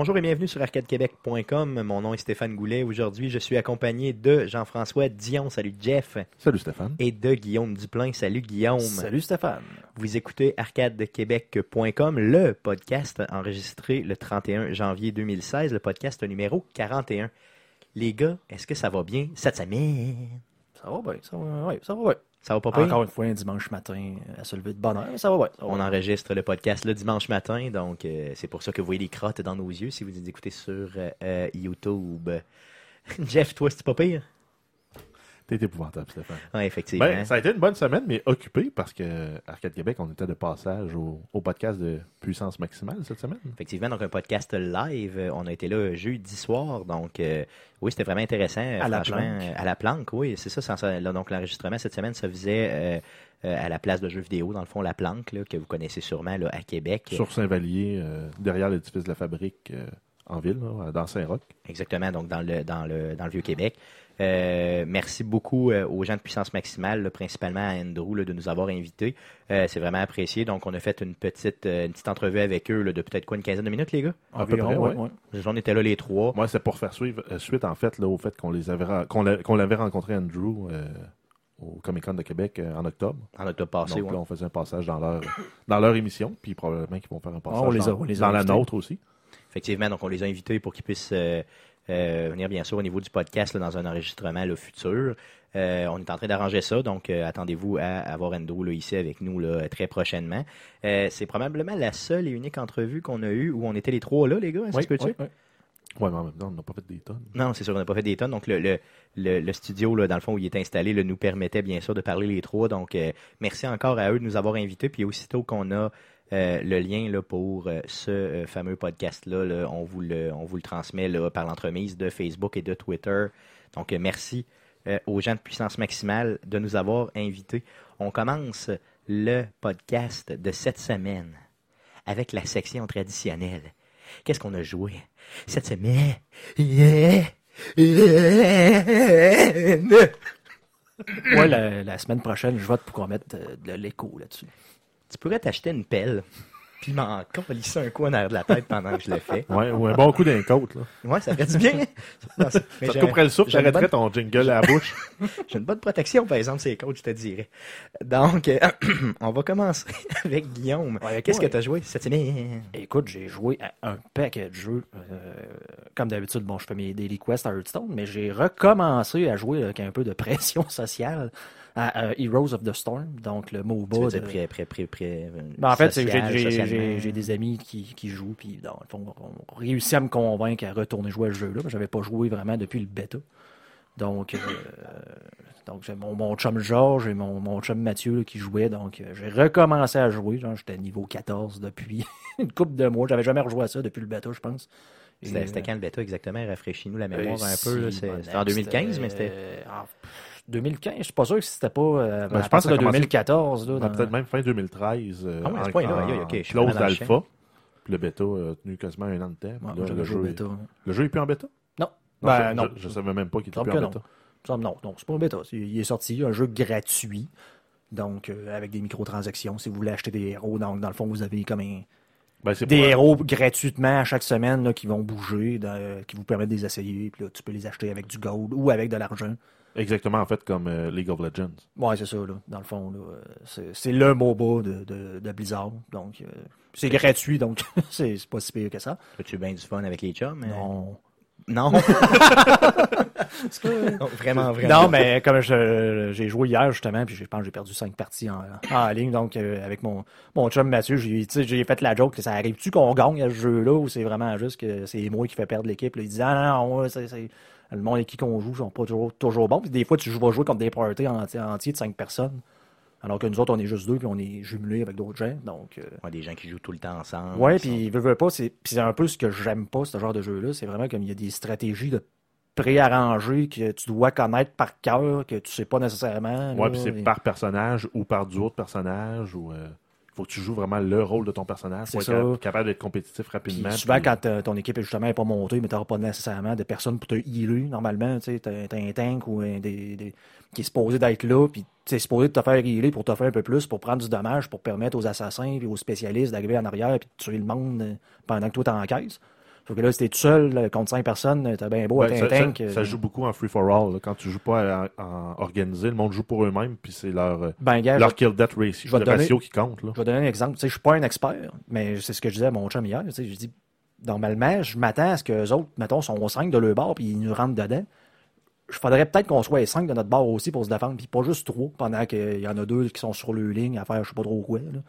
Bonjour et bienvenue sur arcadequebec.com. Mon nom est Stéphane Goulet. Aujourd'hui, je suis accompagné de Jean-François Dion. Salut Jeff. Salut Stéphane. Et de Guillaume Duplain. Salut Guillaume. Salut Stéphane. Vous écoutez arcadequebec.com, le podcast enregistré le 31 janvier 2016, le podcast numéro 41. Les gars, est-ce que ça va bien cette semaine? Ça va bien, ça va, ouais, ça va bien. Ça va pas pire? Encore une fois, un dimanche matin, à se lever de bonne heure, ça va ça va On enregistre le podcast le dimanche matin, donc euh, c'est pour ça que vous voyez les crottes dans nos yeux si vous écoutez sur euh, euh, YouTube. Jeff, toi, c'est pas pire? T'es épouvantable, Stéphane. Oui, effectivement. Ben, ça a été une bonne semaine, mais occupé parce que Arcade Québec, on était de passage au, au podcast de puissance maximale cette semaine. Effectivement, donc un podcast live. On a été là jeudi soir, donc euh, oui, c'était vraiment intéressant. À la planque. euh, À la planque, oui, c'est ça. sans- ça- là, donc l'enregistrement cette semaine se faisait euh, euh, à la place de jeux vidéo, dans le fond, la planque, là, que vous connaissez sûrement là, à Québec. Sur Saint-Vallier, derrière l'édifice de la fabrique en ville, là, dans Saint-Roch. Exactement, donc dans le, dans le, dans le Vieux-Québec. Euh, merci beaucoup euh, aux gens de Puissance Maximale, là, principalement à Andrew, là, de nous avoir invités. Euh, c'est vraiment apprécié. Donc, on a fait une petite, euh, une petite entrevue avec eux là, de peut-être quoi, une quinzaine de minutes, les gars? Environ, près, ouais. On était là les trois. Moi, c'est pour faire suivre, euh, suite, en fait, là, au fait qu'on les avait ra- qu'on l'a- qu'on l'avait rencontré Andrew euh, au Comic Con de Québec euh, en octobre. En octobre passé, Donc ouais. là, on faisait un passage dans leur, dans leur émission, puis probablement qu'ils vont faire un passage on les a- dans, on les a dans la nôtre aussi. Effectivement, donc on les a invités pour qu'ils puissent euh, euh, venir bien sûr au niveau du podcast là, dans un enregistrement là, futur. Euh, on est en train d'arranger ça, donc euh, attendez-vous à avoir Endo là, ici avec nous là, très prochainement. C'est probablement la seule et unique entrevue qu'on a eue où on était les trois là, les gars. Est-ce Oui, que tu oui, oui. Ouais, mais en même temps, on n'a pas fait des tonnes. Non, c'est sûr, on n'a pas fait des tonnes. Donc, le, le, le, le studio, là, dans le fond, où il est installé, là, nous permettait bien sûr de parler les trois. Donc, euh, merci encore à eux de nous avoir invités. Puis, aussitôt qu'on a euh, le lien là, pour euh, ce euh, fameux podcast-là, là, on, vous le, on vous le transmet là, par l'entremise de Facebook et de Twitter. Donc, merci aux gens de Puissance Maximale de nous avoir invités. On commence le podcast de cette semaine avec la section traditionnelle. Qu'est-ce qu'on a joué cette semaine? Yeah. La, la semaine prochaine, je vote pour qu'on mette de l'écho là-dessus. Tu pourrais t'acheter une pelle, puis m'en colisser un coup en arrière de la tête pendant que je le fais. Ouais, ou un bon coup d'un côte, là. Ouais, ça ferait du bien. Mais Ça j'ai te couperait le souffle, j'arrêterais bonne- ton jingle à la bouche. J'ai une bonne protection, par exemple, c'est coach, je te dirais. Donc, euh, on va commencer avec Guillaume. Ouais, Qu'est-ce ouais. que tu as joué cette semaine? Écoute, j'ai joué à un paquet de jeux. euh, comme d'habitude, bon, je fais mes daily quests à Hearthstone, mais j'ai recommencé à jouer avec un peu de pression sociale à euh, Heroes of the Storm, donc le MOBA. Tu de- pré, pré, pré, pré, Ben, en fait, j'ai- des amis qui, qui jouent, puis dans le fond, on réussit à me convaincre à retourner jouer à ce jeu-là. J'avais pas joué vraiment depuis le bêta. Donc, euh, donc j'ai mon, mon chum Georges et mon, mon chum Mathieu là, qui jouaient. Donc, euh, j'ai recommencé à jouer. J'étais niveau 14 depuis une couple de mois. J'avais jamais rejoué à ça depuis le bêta, je pense. C'était euh, quand le bêta exactement? Rafraîchis-nous la mémoire un euh, peu. C'était en 2015, mais c'était... euh, 2015, je suis pas sûr que c'était pas euh, Ben, à je pense que ça a de commencé- 2014. Là, Ben, Peut-être même fin 2013. euh, Ah ouais, en- point-là, en je close d'alpha. Puis le bêta a tenu quasiment un an de temps. Ouais, là, j'avais le, jeu, bêta. le jeu est plus en bêta? Non. Non, Ben, je, non. Je, je savais même pas qu'il était plus en que bêta. Non, non, c'est pas un bêta. Il est sorti, un jeu gratuit. Donc, euh, avec des microtransactions. Si vous voulez acheter des héros, donc, dans le fond, vous avez comme un- Ben, des héros gratuitement à chaque semaine là, qui vont bouger, dans- euh, qui vous permettent de les essayer. Puis là, tu peux les acheter avec du gold ou avec de l'argent. Exactement, en fait, comme euh, League of Legends. Ouais, c'est ça, là. Dans le fond, là, euh, c'est, c'est le MOBA de, de, de Blizzard. Donc, euh, c'est gratuit, donc c'est, c'est pas si pire que ça. As-tu bien du fun avec les chums? euh? Non. Non? Non, vraiment, vraiment. Non, mais comme je- j'ai joué hier, justement, puis je pense que j'ai perdu cinq parties en, en ligne. Donc, euh, avec mon, mon chum Mathieu, j'ai fait la joke que ça arrive-tu qu'on gagne à ce jeu-là ou c'est vraiment juste que c'est moi qui fais perdre l'équipe? là? Il disait, ah non, non, ouais, c'est- c'est- le monde avec qui qu'on joue sont pas toujours, toujours bons. Puis des fois, tu joues- vas jouer contre des parties entiers, entiers de cinq personnes. Alors que nous autres, on est juste deux, puis on est jumelés avec d'autres gens. Donc, euh, Ouais, des gens qui jouent tout le temps ensemble. Ouais, puis veut, veut pas, c'est puis c'est un peu ce que j'aime pas, ce genre de jeu-là. C'est vraiment comme il y a des stratégies de préarrangées que tu dois connaître par cœur, que tu sais pas nécessairement. Ouais, là, puis c'est et- par personnage ou par duo de personnages ou. euh, faut que tu joues vraiment le rôle de ton personnage pour être capable d'être compétitif Puis rapidement. souvent, puis- quand euh, ton équipe est justement pas montée, mais tu n'auras pas nécessairement de personnes pour te healer, normalement, tu t'as un tank ou un des, des- qui est supposé d'être là, puis tu es supposé de te faire healer pour te faire un peu plus, pour prendre du dommage, pour permettre aux assassins et aux spécialistes d'arriver en arrière et de tuer le monde euh, pendant que toi t'es en caisse. Sauf que là, si t'es tout seul contre cinq personnes, t'as bien beau être un tank. euh, ça joue beaucoup en free-for-all. Quand tu joues pas en, en organisé, le monde joue pour eux-mêmes, puis c'est leur, euh, Ben, gars, leur kill-death ratio, le donner- ratio qui compte. Là. Je vais donner un exemple. Je suis pas un expert, mais c'est ce que je disais à mon chum hier. Je dis, normalement, je m'attends à ce que les autres, mettons, sont 5 de leur bord puis ils nous rentrent dedans. Je faudrait peut-être qu'on soit 5 de notre bord aussi pour se défendre, puis pas juste 3 pendant qu'il y en a deux qui sont sur le ligne à faire je sais pas trop quoi. là.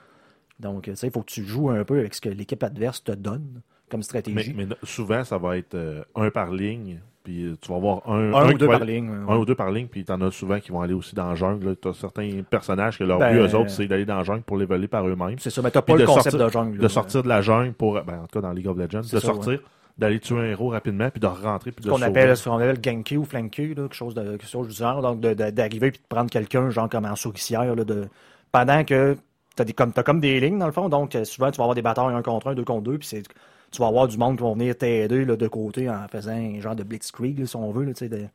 Donc, tu sais, il faut que tu joues un peu avec ce que l'équipe adverse te donne comme stratégie. mais souvent, ça va être euh, un par ligne, puis tu vas avoir un, un un ou deux va par ligne. Un ouais. ou deux par ligne, puis t'en as souvent qui vont aller aussi dans la jungle. Tu as certains personnages que leur Ben, but, eux autres, c'est d'aller dans la jungle pour les voler par eux-mêmes. C'est ça, mais t'as pas le concept sortir- de jungle. De sortir de la jungle pour, ben, en tout cas dans League of Legends, de ça, sortir, d'aller tuer un héros rapidement, puis de rentrer, puis de ce qu'on appelle, ce qu'on appelle le ganky ou flanky, là, quelque chose de quelque chose du genre, donc d'arriver puis de prendre quelqu'un, genre comme en souricière, là, de, pendant que t'as des comme t'as comme des lignes dans le fond, donc euh, souvent tu vas avoir des batailles un contre un, deux contre deux, puis c'est tu vas avoir du monde qui va venir t'aider là, de côté en faisant un genre de blitzkrieg, là, si on veut, là, tu sais, de-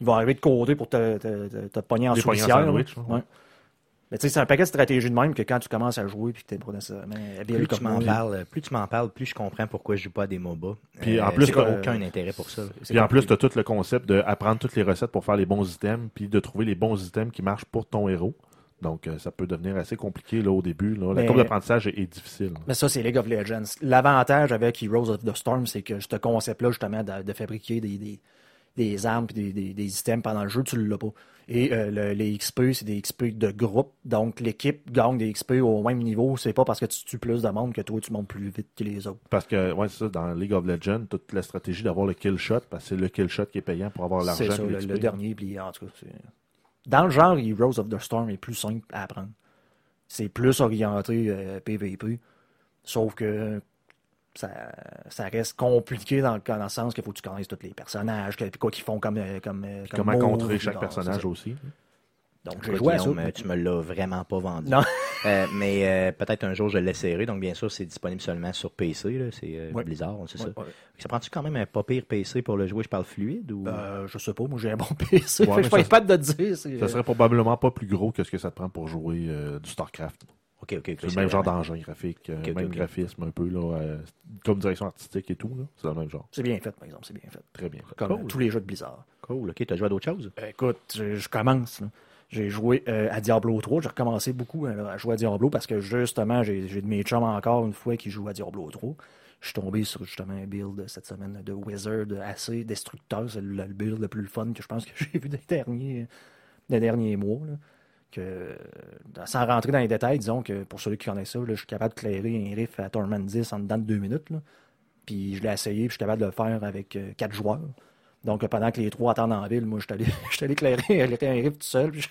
ils vont arriver de côté pour te, te, te, te pogner en Des souricière. Ouais. Mais tu sais, c'est un paquet de stratégies de même que quand tu commences à jouer puis que t'es pas nécessairement habile Plus tu m'en parles, plus tu m'en parles, plus je comprends pourquoi je joue pas à des MOBA. Puis Euh, en plus, euh, aucun intérêt pour ça. Puis en plus, compliqué. tu as tout le concept d'apprendre toutes les recettes pour faire les bons items, puis de trouver les bons items qui marchent pour ton héros. Donc, euh, ça peut devenir assez compliqué là, au début. Là. La Mais- courbe d'apprentissage est, est difficile. Mais ça, c'est League of Legends. L'avantage avec Heroes of the Storm, c'est que ce concept-là, justement, de, de fabriquer des, des, des armes et des, des, des items pendant le jeu, tu l'as pas. Et euh, le- les XP, c'est des XP de groupe. Donc, l'équipe gagne des XP au même niveau. C'est pas parce que tu tues plus de monde que toi, tu montes plus vite que les autres. Parce que, ouais, c'est ça, dans League of Legends, toute la stratégie d'avoir le kill shot, parce que c'est le kill shot qui est payant pour avoir l'argent. C'est ça, le, le dernier. Puis, en tout cas, c'est- dans le genre, Heroes of the Storm est plus simple à apprendre. C'est plus orienté euh, PVP. Sauf que ça, ça reste compliqué dans, le- dans le sens qu'il faut que tu connaisses tous les personnages, que, quoi qu'ils font comme, euh, comme, euh, comme Comment move, contrer chaque personnage aussi. Donc, j'ai joué à ça. Euh, tu me l'as vraiment pas vendu. Non. Euh, mais euh, peut-être un jour je l'essaierai. Donc bien sûr, c'est disponible seulement sur PC. là. C'est euh, Ouais. Blizzard, c'est ça. Ouais, ouais. Ça prend-tu quand même un pas pire PC pour le jouer? Je parle fluide ou? Euh, je sais pas, moi j'ai un bon PC. Ouais, je suis pas ça- de te dire. Ça serait probablement pas plus gros que ce que ça te prend pour jouer euh, du StarCraft. Ok, ok, ok. C'est le même genre d'engin graphique, euh, Ok, ok, même graphisme un peu, là, euh, comme direction artistique et tout. là. C'est le même genre. C'est bien fait, par exemple, c'est bien fait. Très bien. Comme Cool. euh, tous les jeux de Blizzard. Cool. Ok, t'as joué à d'autres choses? Écoute, je, je commence. là. J'ai joué euh, à Diablo 3. J'ai recommencé beaucoup euh, à jouer à Diablo parce que justement, j'ai de mes chums encore une fois qui jouent à Diablo 3. Je suis tombé sur justement un build cette semaine de Wizard assez destructeur. C'est le, build le plus fun que je pense que j'ai vu des derniers, des derniers mois. Que, sans rentrer dans les détails, disons que pour ceux qui connaissent ça, je suis capable de clairer un riff à Torment 10 en dedans de deux minutes. Puis je l'ai essayé, puis je suis capable de le faire avec euh, quatre joueurs. Donc, pendant que les trois attendent en ville, moi, je suis allé, allé éclairer un riff tout seul. puis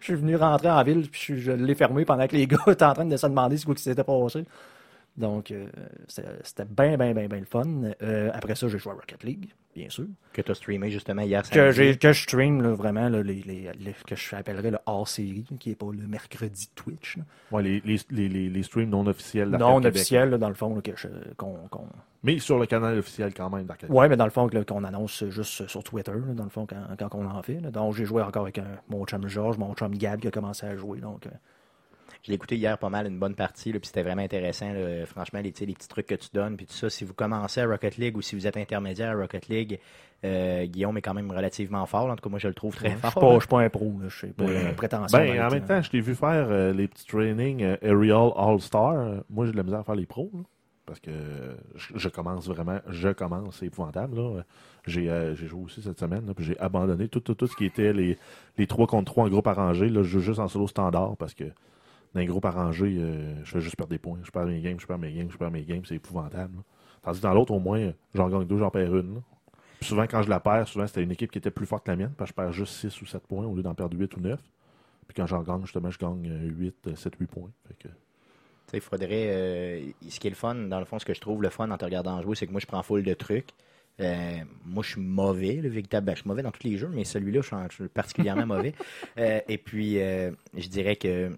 Je, suis venu rentrer en ville, puis je, l'ai fermé pendant que les gars étaient en train de se demander ce qui s'était passé. Donc, euh, c'était c'était bien, bien, bien, bien le fun. Euh, après ça, j'ai joué à Rocket League, bien sûr. Que t'as streamé justement hier Que, j'ai- que je stream là, vraiment là, les, les, les- que je appellerais le hors-série, qui n'est pas le mercredi Twitch. Ouais, les, les, les, les- les streams non officiels Non Québec. officiel, là, dans le fond, là, que je- qu'on qu'on- Mais sur le canal officiel quand même d'Arcade Ouais, mais dans le fond, qu'on annonce juste sur Twitter, là, dans le fond, quand, quand on en fait. là. Donc, j'ai joué encore avec un- mon chum Georges, mon chum Gab qui a commencé à jouer. Donc, euh, Je l'ai écouté hier pas mal, une bonne partie, là, puis c'était vraiment intéressant. là. Franchement, les, les petits trucs que tu donnes, puis tout ça. Si vous commencez à Rocket League ou si vous êtes intermédiaire à Rocket League, euh, Guillaume est quand même relativement fort. là. En tout cas, moi, je le trouve très fort. je là. suis pas un pro, je suis pas un prétentieux. Ben, en même temps, je t'ai vu faire euh, les petits trainings euh, Aerial All-Star. Euh, Moi, j'ai de la misère à faire les pros. là, parce que euh, je, je commence vraiment. Je commence. C'est épouvantable. là. J'ai euh, j'ai joué aussi cette semaine. là, puis j'ai abandonné tout, tout, tout ce qui était les, les 3 contre 3 en groupe arrangé. Là, je joue juste en solo standard parce que dans les groupes arrangés, euh, je fais juste perdre des points. Je perds mes games, je perds mes games, je perds mes games. C'est épouvantable. Tandis que dans l'autre, au moins, j'en gagne deux, j'en perds une. Puis souvent, quand je la perds, souvent, c'était une équipe qui était plus forte que la mienne, parce que je perds juste 6 ou 7 points au lieu d'en perdre 8 ou 9. Puis quand j'en gagne, justement, je gagne euh, 8, 7, 8 points. Fait que, il faudrait. euh, ce qui est le fun, dans le fond, ce que je trouve le fun en te regardant jouer, c'est que moi, je prends full de trucs. Euh, moi, je suis mauvais, le véritable. ben, je suis mauvais dans tous les jeux, mais celui-là, je suis, particulièrement mauvais. Et puis, je dirais que,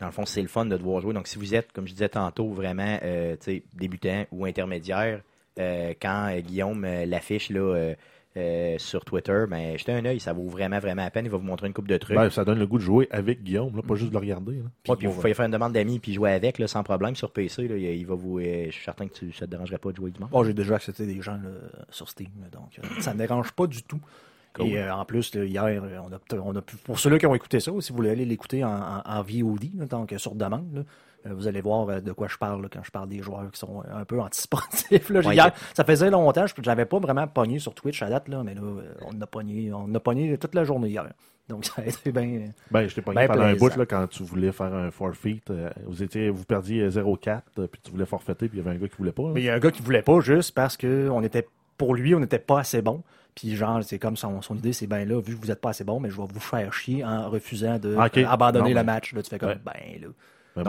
dans le fond, c'est le fun de devoir jouer. Donc, si vous êtes, comme je disais tantôt, vraiment euh, tu sais, débutant ou intermédiaire, euh, quand euh, Guillaume euh, l'affiche là, euh, euh, sur Twitter, ben, jetez un œil, ça vaut vraiment, vraiment la peine. Il va vous montrer une coupe de trucs. Ben, ça donne le goût de jouer avec Guillaume, là, pas juste de le regarder. là. Ouais, puis vous pouvez faire une demande d'amis puis jouer avec là, sans problème sur PC. Là, il, il va vous, euh, je suis certain que tu, ça te dérangerait pas de jouer du monde. Bon, j'ai déjà accepté des gens là, sur Steam, donc euh, ça ne me dérange pas du tout. Cool. Et euh, en plus, là, hier, euh, on a, on a pour ceux-là qui ont écouté ça, si vous voulez aller l'écouter en, en, en VOD, là, donc euh, sur demande, là, vous allez voir de quoi je parle là, quand je parle des joueurs qui sont un peu antisportifs. Là. J'ai- Ouais, hier, ça faisait longtemps, je n'avais pas vraiment pogné sur Twitch à date, là, mais là, on a pogné, on a pogné toute la journée hier. Donc ça a été bien. Ben, je t'ai pogné pendant un bout là, quand tu voulais faire un forfeit. vous, étiez, vous perdiez 0-4, euh, puis tu voulais forfaiter, puis il y avait un gars qui voulait pas. là. Mais il y a un gars qui voulait pas juste parce que on était, pour lui, on n'était pas assez bon. Puis genre, c'est comme son, son idée, c'est ben là, vu que vous n'êtes pas assez bon, mais je vais vous faire chier en refusant de euh, abandonner Non, le match. Là, tu fais comme, Ouais. ben là.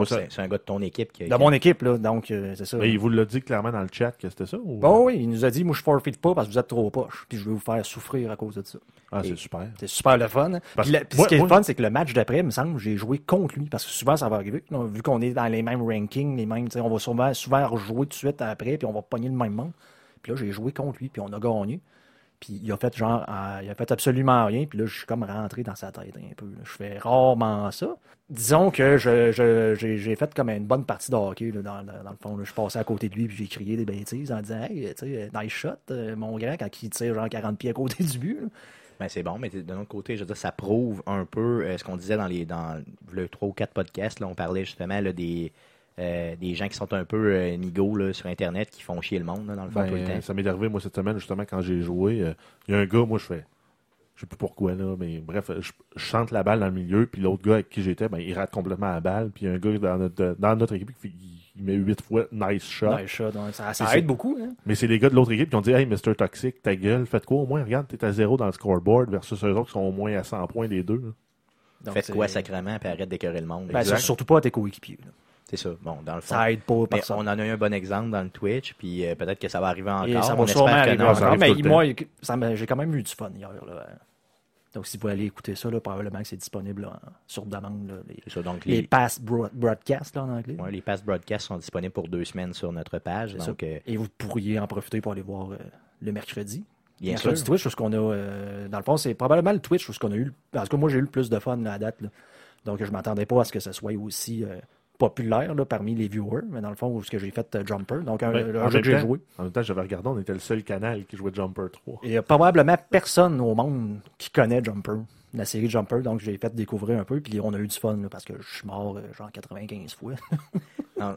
C'est un gars de ton équipe qui a. De mon équipe, là, donc euh, c'est ça. Mais il vous l'a dit clairement dans le chat que c'était ça? Ou... Bon, oui, il nous a dit, moi, je forfeit pas parce que vous êtes trop poche. Puis je vais vous faire souffrir à cause de ça. Ah, c'est Et- super. C'est super le fun. Parce Puis, la- ce qui est le fun, c'est que le match d'après, il me semble, j'ai joué contre lui. Parce que souvent, ça va arriver. vu qu'on est dans les mêmes rankings, les mêmes, on va souvent, souvent rejouer tout de suite après, puis on va pogner le même monde. Puis là, j'ai joué contre lui, puis on a gagné. Puis il a fait genre, euh, il a fait absolument rien. Puis là, je suis comme rentré dans sa tête un peu. Je fais rarement ça. Disons que je, j'ai, fait comme une bonne partie de hockey dans, dans- le fond. là. Je passais à côté de lui puis j'ai crié des bêtises en disant Hey, tu sais, nice shot, euh, mon grand, quand il tire genre 40 pieds à côté du but. Ben, c'est bon, mais d'un autre côté, je veux dire, ça prouve un peu euh, ce qu'on disait dans les dans le trois ou quatre podcasts. Là, on parlait justement des, euh, des gens qui sont un peu euh, nigauds là, sur Internet, qui font chier le monde là, dans le fond tout le Ben, temps. ça m'est arrivé, moi, cette semaine, justement, quand j'ai joué. euh, Il y a un gars, moi, je fais. Je sais plus pourquoi, là, mais bref, je, je chante la balle dans le milieu, puis l'autre gars avec qui j'étais, ben, il rate complètement la balle, puis il y a un gars dans notre, dans notre équipe qui il met huit fois nice shot. Nice shot, ouais, ça, aide beaucoup. Hein? Mais c'est les gars de l'autre équipe qui ont dit Hey, Mr. Toxic, ta gueule, faites quoi au moins Regarde, t'es à zéro dans le scoreboard versus eux autres qui sont au moins à 100 points les deux. Donc, Faites quoi sacrément, puis arrête d'écœurer le monde. Ben, surtout pas à tes coéquipiers. C'est ça. Bon, dans le fond. Ça aide pas Mais personne. on en a eu un bon exemple dans le Twitch, puis euh, peut-être que ça va arriver encore. Et ça on va sûrement espère que arriver non. encore. Mais moi, j'ai quand même eu du fun hier. Là. Donc, si vous allez écouter ça, là, probablement que c'est disponible là, sur demande. là, les, ça, donc les les, past broad- broadcasts là, en anglais. ouais, les past broadcasts sont disponibles pour deux semaines sur notre page. C'est Donc, ça. euh, Et vous pourriez en profiter pour aller voir euh, le mercredi. bien mercredi sûr. Twitch, qu'on a, euh, dans le fond, c'est probablement le Twitch où ce qu'on a eu. le- Parce que moi, j'ai eu le plus de fun là, à date. là. Donc, je m'attendais pas à ce que ce soit aussi euh, populaire là, parmi les viewers. Mais dans le fond, ce que j'ai fait euh, Jumper. Donc, un, Ben, un jeu que j'ai joué. En même temps, j'avais regardé, on était le seul canal qui jouait Jumper 3. Il y a probablement personne au monde qui connaît Jumper, la série Jumper, donc j'ai fait découvrir un peu, puis on a eu du fun, là, parce que je suis mort euh, genre 95 fois.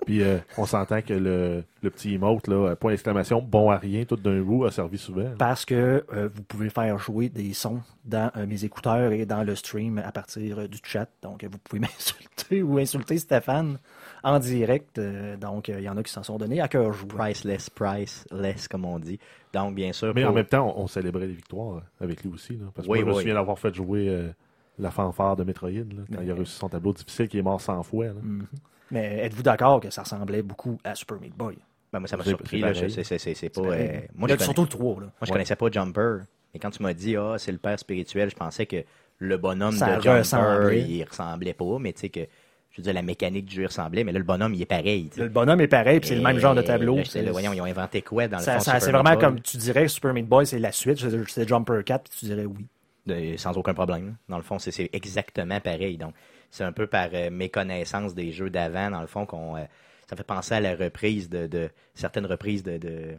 Puis euh, on s'entend que le, le petit emote, là, point d'exclamation, bon à rien, tout d'un bout, a servi souvent. là. parce que euh, vous pouvez faire jouer des sons dans euh, mes écouteurs et dans le stream à partir euh, du chat. Donc euh, vous pouvez m'insulter ou insulter Stéphane en direct. euh, donc euh, il y en a qui s'en sont donnés à cœur joie. Priceless, priceless, comme on dit. Donc, bien sûr. Mais en même temps, on, on célébrait les victoires euh, avec lui aussi. Là, parce que Oui, moi, je me souviens d'avoir fait jouer euh, la fanfare de Metroid, là, quand Mais- il a réussi son tableau difficile, qui est mort 100 fois. là. Mhm. Mais êtes-vous d'accord que ça ressemblait beaucoup à Super Meat Boy? Ben, moi, ça m'a surpris. c'est pas. Euh, moi, je surtout le 3. Là. Moi, je Ouais. connaissais pas Jumper. Et quand tu m'as dit, ah, c'est le père spirituel, je pensais que le bonhomme Ça de Jumper, ressemblait. il ressemblait pas. Mais tu sais que, je veux dire, la mécanique du jeu ressemblait. Mais là, le bonhomme, il est pareil. Le bonhomme est pareil, puis c'est le même genre de tableau. là, là, C'est- voyons, ils ont inventé quoi dans le Ça, fond ça- c'est vraiment Boy? comme tu dirais Super Meat Boy, c'est la suite, c'est Jumper 4, puis tu dirais oui. De- sans aucun problème. Dans le fond, c'est c'est exactement pareil. Donc, c'est un peu par euh, méconnaissance des jeux d'avant, dans le fond, qu'on euh, ça fait penser à la reprise de, de certaines reprises de, de,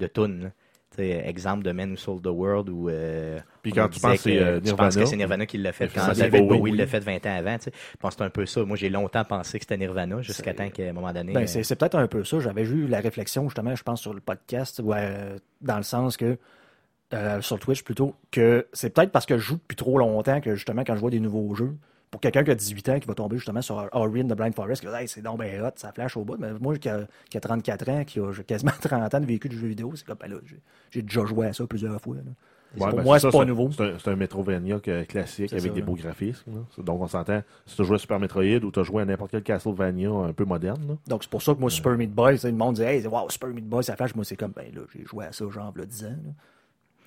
de tunes. Exemple de Men Who Sold the World ou euh, Puis quand tu disait penses que c'est que- euh, tu penses Nirvana, que c'est Nirvana qui l'a fait quand David Bowie. Bowie l'a fait 20 ans avant. Je pense que c'est un peu ça. Moi, j'ai longtemps pensé que c'était Nirvana jusqu'à temps qu'à un moment donné. Ben, euh, c'est c'est peut-être un peu ça. J'avais eu la réflexion, justement, je pense, sur le podcast, ou euh, dans le sens que, euh, sur Twitch plutôt, que c'est peut-être parce que je joue depuis trop longtemps que, justement, quand je vois des nouveaux jeux, pour quelqu'un qui a 18 ans, qui va tomber justement sur Ori the Blind Forest, qui va dire, hey, c'est donc ben hot, ça flash au bout. Mais moi, qui a, qui a 34 ans, qui a quasiment 30 ans de vécu de jeux vidéo, c'est comme, ben là, j'ai- déjà joué à ça plusieurs fois. là. Ouais, pour ben, moi, c'est pas nouveau. C'est un, un Metrovania que- classique avec ça, des là. beaux graphismes. là. Donc on s'entend, si tu joué à Super Metroid ou tu as joué à n'importe quel Castlevania un peu moderne, là, Donc, c'est pour ça que moi, Super Meat Boy, le monde dit, hey, wow, Super Meat Boy, ça flash. Moi, c'est comme, ben là, j'ai joué à ça, genre, il 10 ans.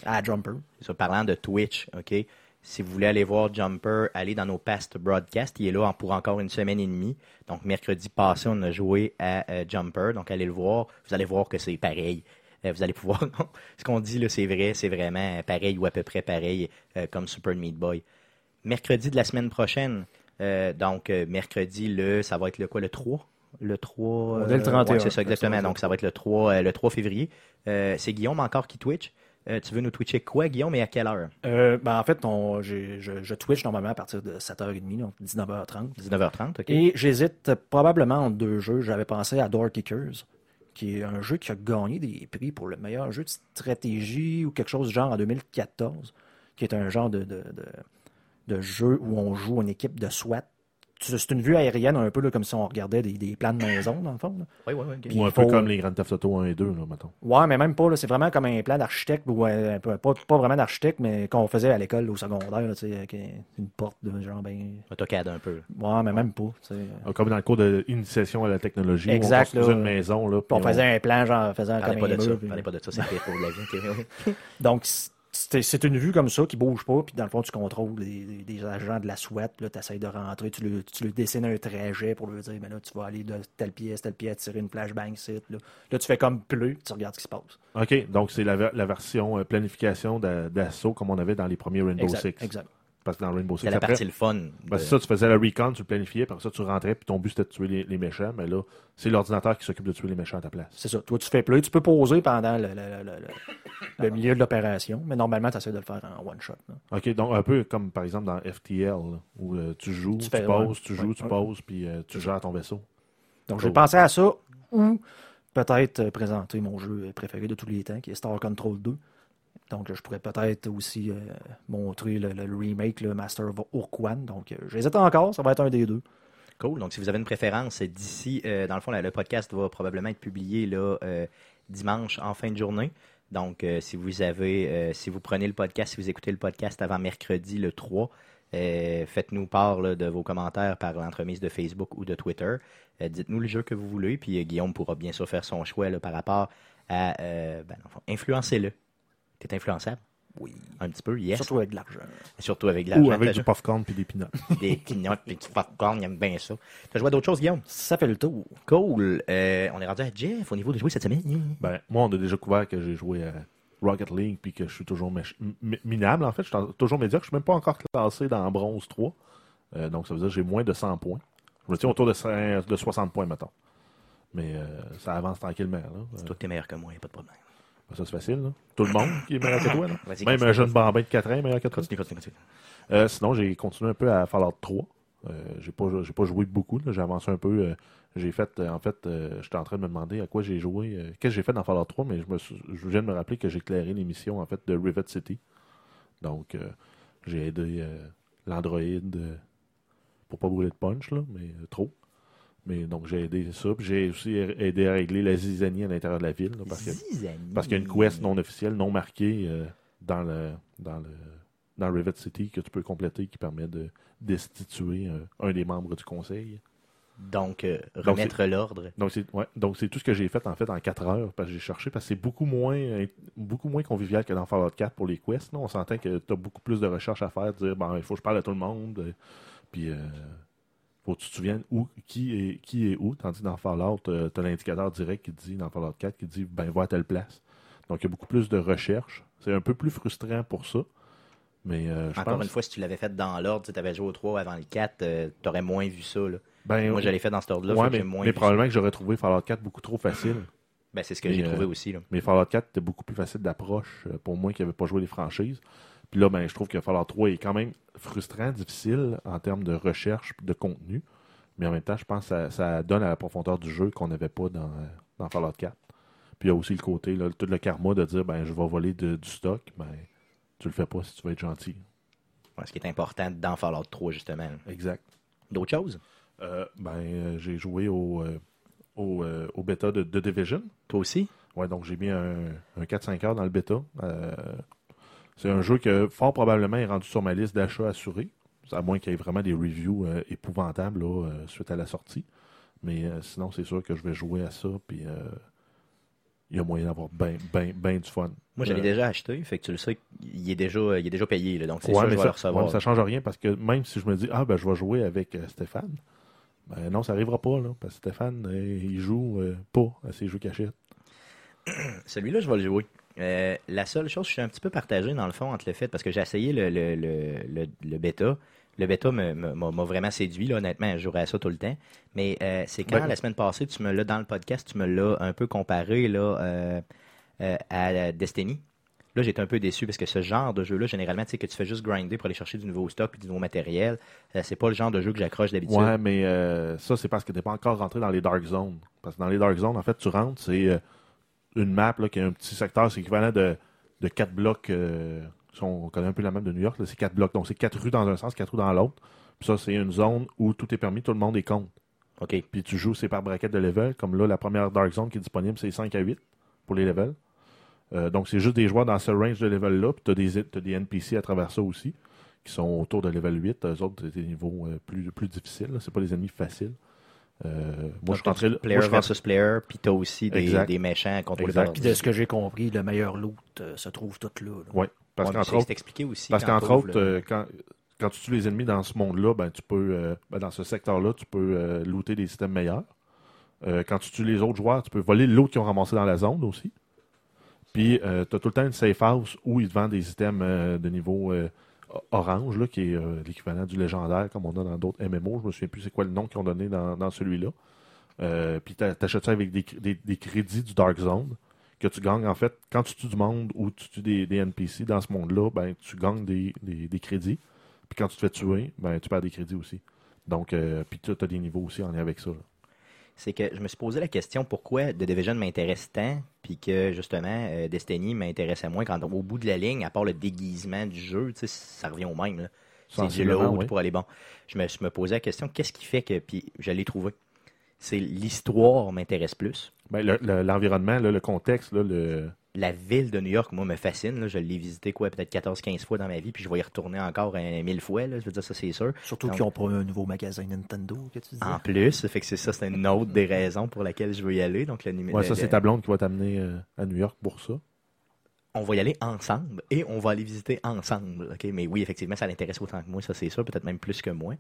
là. À Jumper. Ça, parlant de Twitch, OK? Si vous voulez aller voir Jumper, allez dans nos past broadcasts. Il est là pour encore une semaine et demie. Donc, mercredi passé, on a joué à euh, Jumper. Donc, allez le voir. Vous allez voir que c'est pareil. euh, vous allez pouvoir. ce qu'on dit là, c'est vrai, c'est vraiment pareil ou à peu près pareil euh, comme Super Meat Boy. Mercredi de la semaine prochaine, donc mercredi, le, ça va être le quoi, le 3 le 3. On est le 31. ouais, c'est ça, exactement. Donc, ça va être le 3, euh, le 3 février. Euh, c'est Guillaume encore qui Twitch. Euh, tu veux nous twitcher quoi, Guillaume, et à quelle heure? Euh, ben, en fait, on, je, je Twitch normalement à partir de 7h30, donc 19h30. 19h30, OK. Et j'hésite probablement entre deux jeux. J'avais pensé à Door Kickers, qui est un jeu qui a gagné des prix pour le meilleur jeu de stratégie ou quelque chose du genre en 2014, qui est un genre de, de, de, de jeu où on joue une équipe de SWAT. C'est une vue aérienne un peu là, comme si on regardait des, des plans de maison, dans le fond. là. Oui, oui, oui. Ou un peu comme les Grand Theft Auto 1 et 2, là, mettons. Ouais, mais même pas. là, C'est vraiment comme un plan d'architecte, ou euh, pas, pas, pas vraiment d'architecte, mais qu'on faisait à l'école au secondaire, là, tu sais, avec une porte de genre ben. AutoCAD un peu. Ouais, mais même pas. Ah, Comme dans le cours d'initiation à la technologie, où Exact, on une maison. Là, on faisait un plan, genre, faisant Parlez comme pas un de ça. puis- Parlez pas de ça, c'est pire pour la vie. Donc, c'est une vue comme ça qui bouge pas, puis dans le fond, tu contrôles des, agents de la SWAT, tu essaies de rentrer, tu lui, tu lui dessines un trajet pour lui dire, mais là, tu vas aller de telle pièce, telle pièce, tirer une flashbang site. Là. là, tu fais comme plus, tu regardes ce qui se passe. OK, donc c'est la, la version euh, planification d'a- d'assaut comme on avait dans les premiers Rainbow Exact, Six. exact. Parce que dans Rainbow Six, C'est la après, partie le fun. ben, de- c'est ça, tu faisais la recon, tu le planifiais, par ça tu rentrais, puis ton but c'était de tuer les, les méchants, mais là, c'est l'ordinateur qui s'occupe de tuer les méchants à ta place. C'est ça. Toi, tu fais plus. Tu peux poser pendant le, le- le- le- le milieu de l'opération, mais normalement, tu essaies de le faire en one shot. là. OK, donc un peu comme par exemple dans FTL, là, où euh, tu joues, Tu tu, fais- poses, ouais. tu joues, Ouais, tu ouais. poses, puis euh, tu gères ton vaisseau. Donc, j'ai pensé à ça ou peut-être euh, présenter mon jeu préféré de tous les temps, qui est Star Control 2. Donc, je pourrais peut-être aussi euh, montrer le, remake, le Master of Urquan. Donc, euh, j'hésite encore, ça va être un des deux. Cool. Donc, si vous avez une préférence, d'ici, euh, dans le fond, le podcast va probablement être publié là, dimanche en fin de journée. Donc, si vous avez, si vous prenez le podcast, si vous écoutez le podcast avant mercredi le 3, euh, faites-nous part de vos commentaires par l'entremise de Facebook ou de Twitter. Dites-nous le jeu que vous voulez, puis Guillaume pourra bien sûr faire son choix par rapport à, ben, influencez-le. T'es influençable? Oui. Un petit peu, yes. Surtout avec de l'argent. Surtout avec la Ou avec du popcorn puis des peanuts. des quinottes et du popcorn, il aime bien ça. T'as joué à d'autres choses, Guillaume? Ça fait le tour. Cool. Euh, on est rendu à Jeff au niveau de jouer cette semaine. Ben, moi, on a déjà couvert que j'ai joué à Rocket League puis que je suis toujours minable. En fait, je suis toujours médiocre. Je suis même pas encore classé dans bronze 3. Euh, donc, ça veut dire que j'ai moins de 100 points. Je me tiens autour de, cin- de 60 points, mettons. Mais euh, ça avance tranquillement. Là. C'est toi que t'es meilleur que moi, y a pas de problème. Ça, c'est facile. Là. Tout le monde qui est meilleur que toi. Là. Même continue, un jeune bambin de 4 ans est meilleur que toi. Continue, continue, continue. Euh, sinon, j'ai continué un peu à Fallout 3. Euh, j'ai pas, j'ai pas joué beaucoup. J'ai avancé un peu. euh, j'ai fait, euh, en fait, j'étais en train de me demander à quoi j'ai joué. qu'est-ce que j'ai fait dans Fallout 3, mais je, me suis- je viens de me rappeler que j'ai éclairé l'émission en fait de Rivet City. Donc, j'ai aidé l'Android pour pas brûler de punch, là, mais trop. Mais donc, j'ai aidé ça. Puis j'ai aussi aidé à régler la zizanie à l'intérieur de la ville. là, parce que parce qu'il y a une quest non officielle, non marquée euh, dans le dans le dans Rivet City que tu peux compléter qui permet de destituer un, un des membres du conseil. Donc, euh, remettre l'ordre. Donc c'est ouais, donc c'est tout ce que j'ai fait en fait en 4 heures parce que j'ai cherché parce que c'est beaucoup moins beaucoup moins convivial que dans Fallout 4 pour les quests. On s'entend que tu as beaucoup plus de recherches à faire, dire bon, il faut que je parle à tout le monde euh, puis faut que tu te souviennes où qui est qui est où tandis que dans Fallout tu as l'indicateur direct qui dit dans Fallout 4 qui dit ben va à telle place. Donc il y a beaucoup plus de recherches. C'est un peu plus frustrant pour ça. Mais euh, je Encore pense une fois, si tu l'avais fait dans l'ordre, tu avais joué au 3 avant le 4, euh, t'aurais moins vu ça. Là. ben, Moi, je l'ai fait dans cet ordre-là, ouais, mais, moins mais vu probablement que j'aurais trouvé Fallout 4 beaucoup trop facile. Ben, c'est ce que j'ai euh, trouvé aussi. Là. Mais Fallout 4 était beaucoup plus facile d'approche euh, pour moi qui n'avais pas joué les franchises. Puis là, ben, je trouve que Fallout 3 est quand même frustrant, difficile en termes de recherche de contenu. Mais en même temps, je pense que ça, ça donne à la profondeur du jeu qu'on n'avait pas dans, dans Fallout 4. Puis il y a aussi le côté, là, tout le karma de dire ben je vais voler de- du stock, ben tu le fais pas si tu veux être gentil. Ouais, ce qui est important dans Fallout 3, justement. Exact. D'autres choses? Euh, ben euh, j'ai joué au, euh, au, au bêta de, de Division. Toi aussi? Ouais, donc j'ai mis un, un 4-5 heures dans le bêta. C'est un jeu que fort probablement est rendu sur ma liste d'achats assurés. À moins qu'il y ait vraiment des reviews euh, épouvantables là, euh, suite à la sortie. Mais euh, sinon, c'est sûr que je vais jouer à ça. Puis il y a moyen d'avoir bien ben, ben du fun. Moi, j'avais déjà acheté, fait que tu le sais, il est déjà, il est déjà payé. Là, donc, c'est ouais, sûr que je vais ça, le recevoir. ouais, ça change rien parce que même si je me dis Ah ben je vais jouer avec Stéphane, ben non, ça arrivera pas là. Parce que Stéphane, il joue pas à ses jeux cachés. Celui-là, je vais le jouer. Euh, la seule chose, je suis un petit peu partagé dans le fond entre le fait, parce que j'ai essayé le, le, le, le, le bêta. Le bêta m'a m'a vraiment séduit, là, honnêtement, je jouerais à ça tout le temps. Mais euh, c'est quand Ouais. la semaine passée, tu me l'as dans le podcast, tu me l'as un peu comparé là, euh, à Destiny. Là, j'étais un peu déçu parce que ce genre de jeu-là, généralement, tu sais, que tu fais juste grinder pour aller chercher du nouveau stock et du nouveau matériel, c'est pas le genre de jeu que j'accroche d'habitude. Ouais, mais ça, c'est parce que t'es pas encore rentré dans les Dark Zones. Parce que dans les Dark Zones, en fait, tu rentres, c'est euh, une map là, qui a un petit secteur, c'est équivalent de, de quatre blocs. euh, si on connaît un peu la map de New York, c'est quatre blocs. Donc, c'est quatre rues dans un sens, quatre rues dans l'autre. Puis ça, c'est une zone où tout est permis, tout le monde est contre. OK. Puis tu joues, c'est par braquette de level. Comme là, la première Dark Zone qui est disponible, c'est 5 à 8 pour les levels. Euh, donc, c'est juste des joueurs dans ce range de level-là. Puis tu as des, NPC à travers ça aussi, qui sont autour de level 8. Eux autres, c'est des niveaux euh, plus, plus difficiles. C'est pas des ennemis faciles. Euh, moi, je Donc, player moi, je rentré- versus player, puis t'as aussi des, Exact. des méchants à contrôler Puis de ce que j'ai compris, le meilleur loot euh, se trouve tout là. là. Ouais, parce Ouais, qu'entre autres, c'est expliqué aussi. Parce quand qu'entre t'ouvres autres, le- euh, quand, quand tu tues les ennemis dans ce monde-là, ben, tu peux, euh, ben, dans ce secteur-là, tu peux euh, looter des systèmes meilleurs. Euh, quand tu tues les autres joueurs, tu peux voler l'autre qu'ils ont ramassé dans la zone aussi. Puis, tu as tout le temps une safe house où ils te vendent des items euh, de niveau euh, orange, qui est euh, l'équivalent du légendaire, comme on a dans d'autres MMO. Je me souviens plus c'est quoi le nom qu'ils ont donné dans, celui-là. Euh, puis, tu achètes ça avec des, crédits du Dark Zone que tu gagnes. En fait, quand tu tues du monde ou tu tues des, NPC dans ce monde-là, ben, tu gagnes des, crédits. Puis quand tu te fais tuer, ben, tu perds des crédits aussi. Donc, euh, puis tu as des niveaux aussi en lien avec ça. C'est que je me suis posé la question pourquoi The Division m'intéresse tant, puis que justement euh, Destiny m'intéressait moins quand au bout de la ligne, à part le déguisement du jeu, ça revient au même. C'est du load oui. pour aller bon. Je me, je me posais la question qu'est-ce qui fait que, puis je l'ai trouvé. C'est l'histoire m'intéresse plus. Ben, le- le- l'environnement, là, le contexte, là, le... La ville de New York, moi, me fascine. là. Je l'ai visité quoi, peut-être 14-15 fois dans ma vie, puis je vais y retourner encore un, mille fois. Là. Je veux dire, ça, c'est sûr. Surtout qu'ils n'ont pas un nouveau magasin Nintendo, que tu dis. En plus, fait que c'est ça, c'est une autre des raisons pour laquelle je veux y aller. Donc, le, Ouais, le- ça, c'est ta blonde qui va t'amener euh, à New York pour ça. on va y aller ensemble et on va aller visiter ensemble. ok? Mais oui, effectivement, ça l'intéresse autant que moi, ça c'est sûr, peut-être même plus que moi.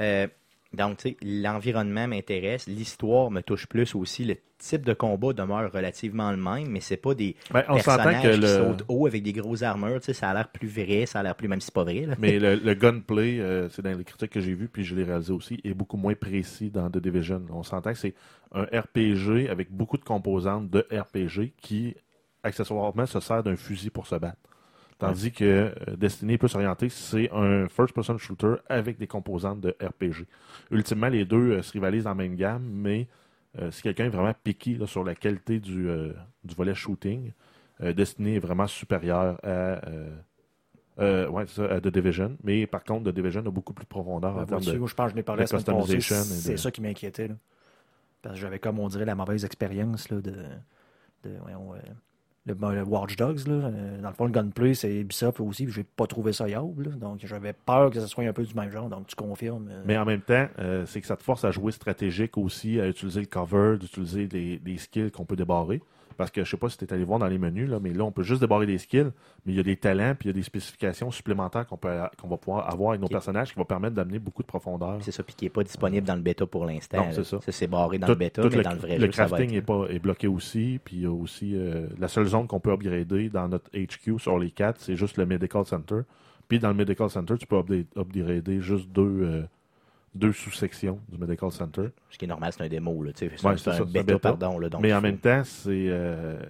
Euh, donc, tu sais, l'environnement m'intéresse, l'histoire me touche plus aussi. Le type de combat demeure relativement le même, mais c'est pas des Ben, on s'entend personnages que qui le... sautent haut avec des grosses armures. Tu sais, ça a l'air plus vrai, ça a l'air plus, même si c'est pas vrai. Là. Mais le, le gunplay, euh, c'est dans les critiques que j'ai vues, puis je l'ai réalisé aussi, est beaucoup moins précis dans The Division. On s'entend que c'est un RPG avec beaucoup de composantes de RPG qui, accessoirement, se sert d'un fusil pour se battre. Tandis que euh, Destiny est plus orienté, c'est un first-person shooter avec des composantes de RPG. Ultimement, les deux euh, se rivalisent dans la même gamme, mais euh, si quelqu'un est vraiment piqué là, sur la qualité du, euh, du volet shooting, Destiny est vraiment supérieur à, ouais, ça, à The Division. Mais par contre, The Division a beaucoup plus de profondeur en Ben, termes vois-tu, de. moi, je pense que je n'ai parlé de la semaine passée. customization et C'est de- ça qui m'inquiétait. Parce que j'avais, comme on dirait, la mauvaise expérience de, de voyons, le, ben, le Watch Dogs. Là. Euh, Dans le fond, le gunplay, c'est Ubisoft aussi. puis J'ai pas trouvé ça yable. Donc, j'avais peur que ce soit un peu du même genre. Donc, tu confirmes. euh, Mais en même temps, euh, c'est que ça te force à jouer stratégique aussi, à utiliser le cover, d'utiliser des, des skills qu'on peut débarrer. Parce que je sais pas si tu es allé voir dans les menus, là, mais là, on peut juste débarrer des skills, mais il y a des talents, puis il y a des spécifications supplémentaires qu'on peut qu'on va pouvoir avoir avec nos personnages qui vont permettre d'amener beaucoup de profondeur. C'est ça, puis qui n'est pas disponible dans le bêta pour l'instant. C'est ça. C'est barré dans Tout- le bêta, mais dans le vrai le jeu, ça va crafting être- est, pas, est bloqué aussi. Puis il y a aussi euh, la seule zone qu'on peut upgrader dans notre HQ sur les quatre, c'est juste le Medical Center. Puis dans le Medical Center, tu peux upgrader juste deux, euh, deux sous-sections du Medical Center. Ce qui est normal, c'est un démo. Là, c'est Ouais, un, c'est c'est un ça, c'est un bêta, pardon. Là, donc Mais en même temps, c'est euh,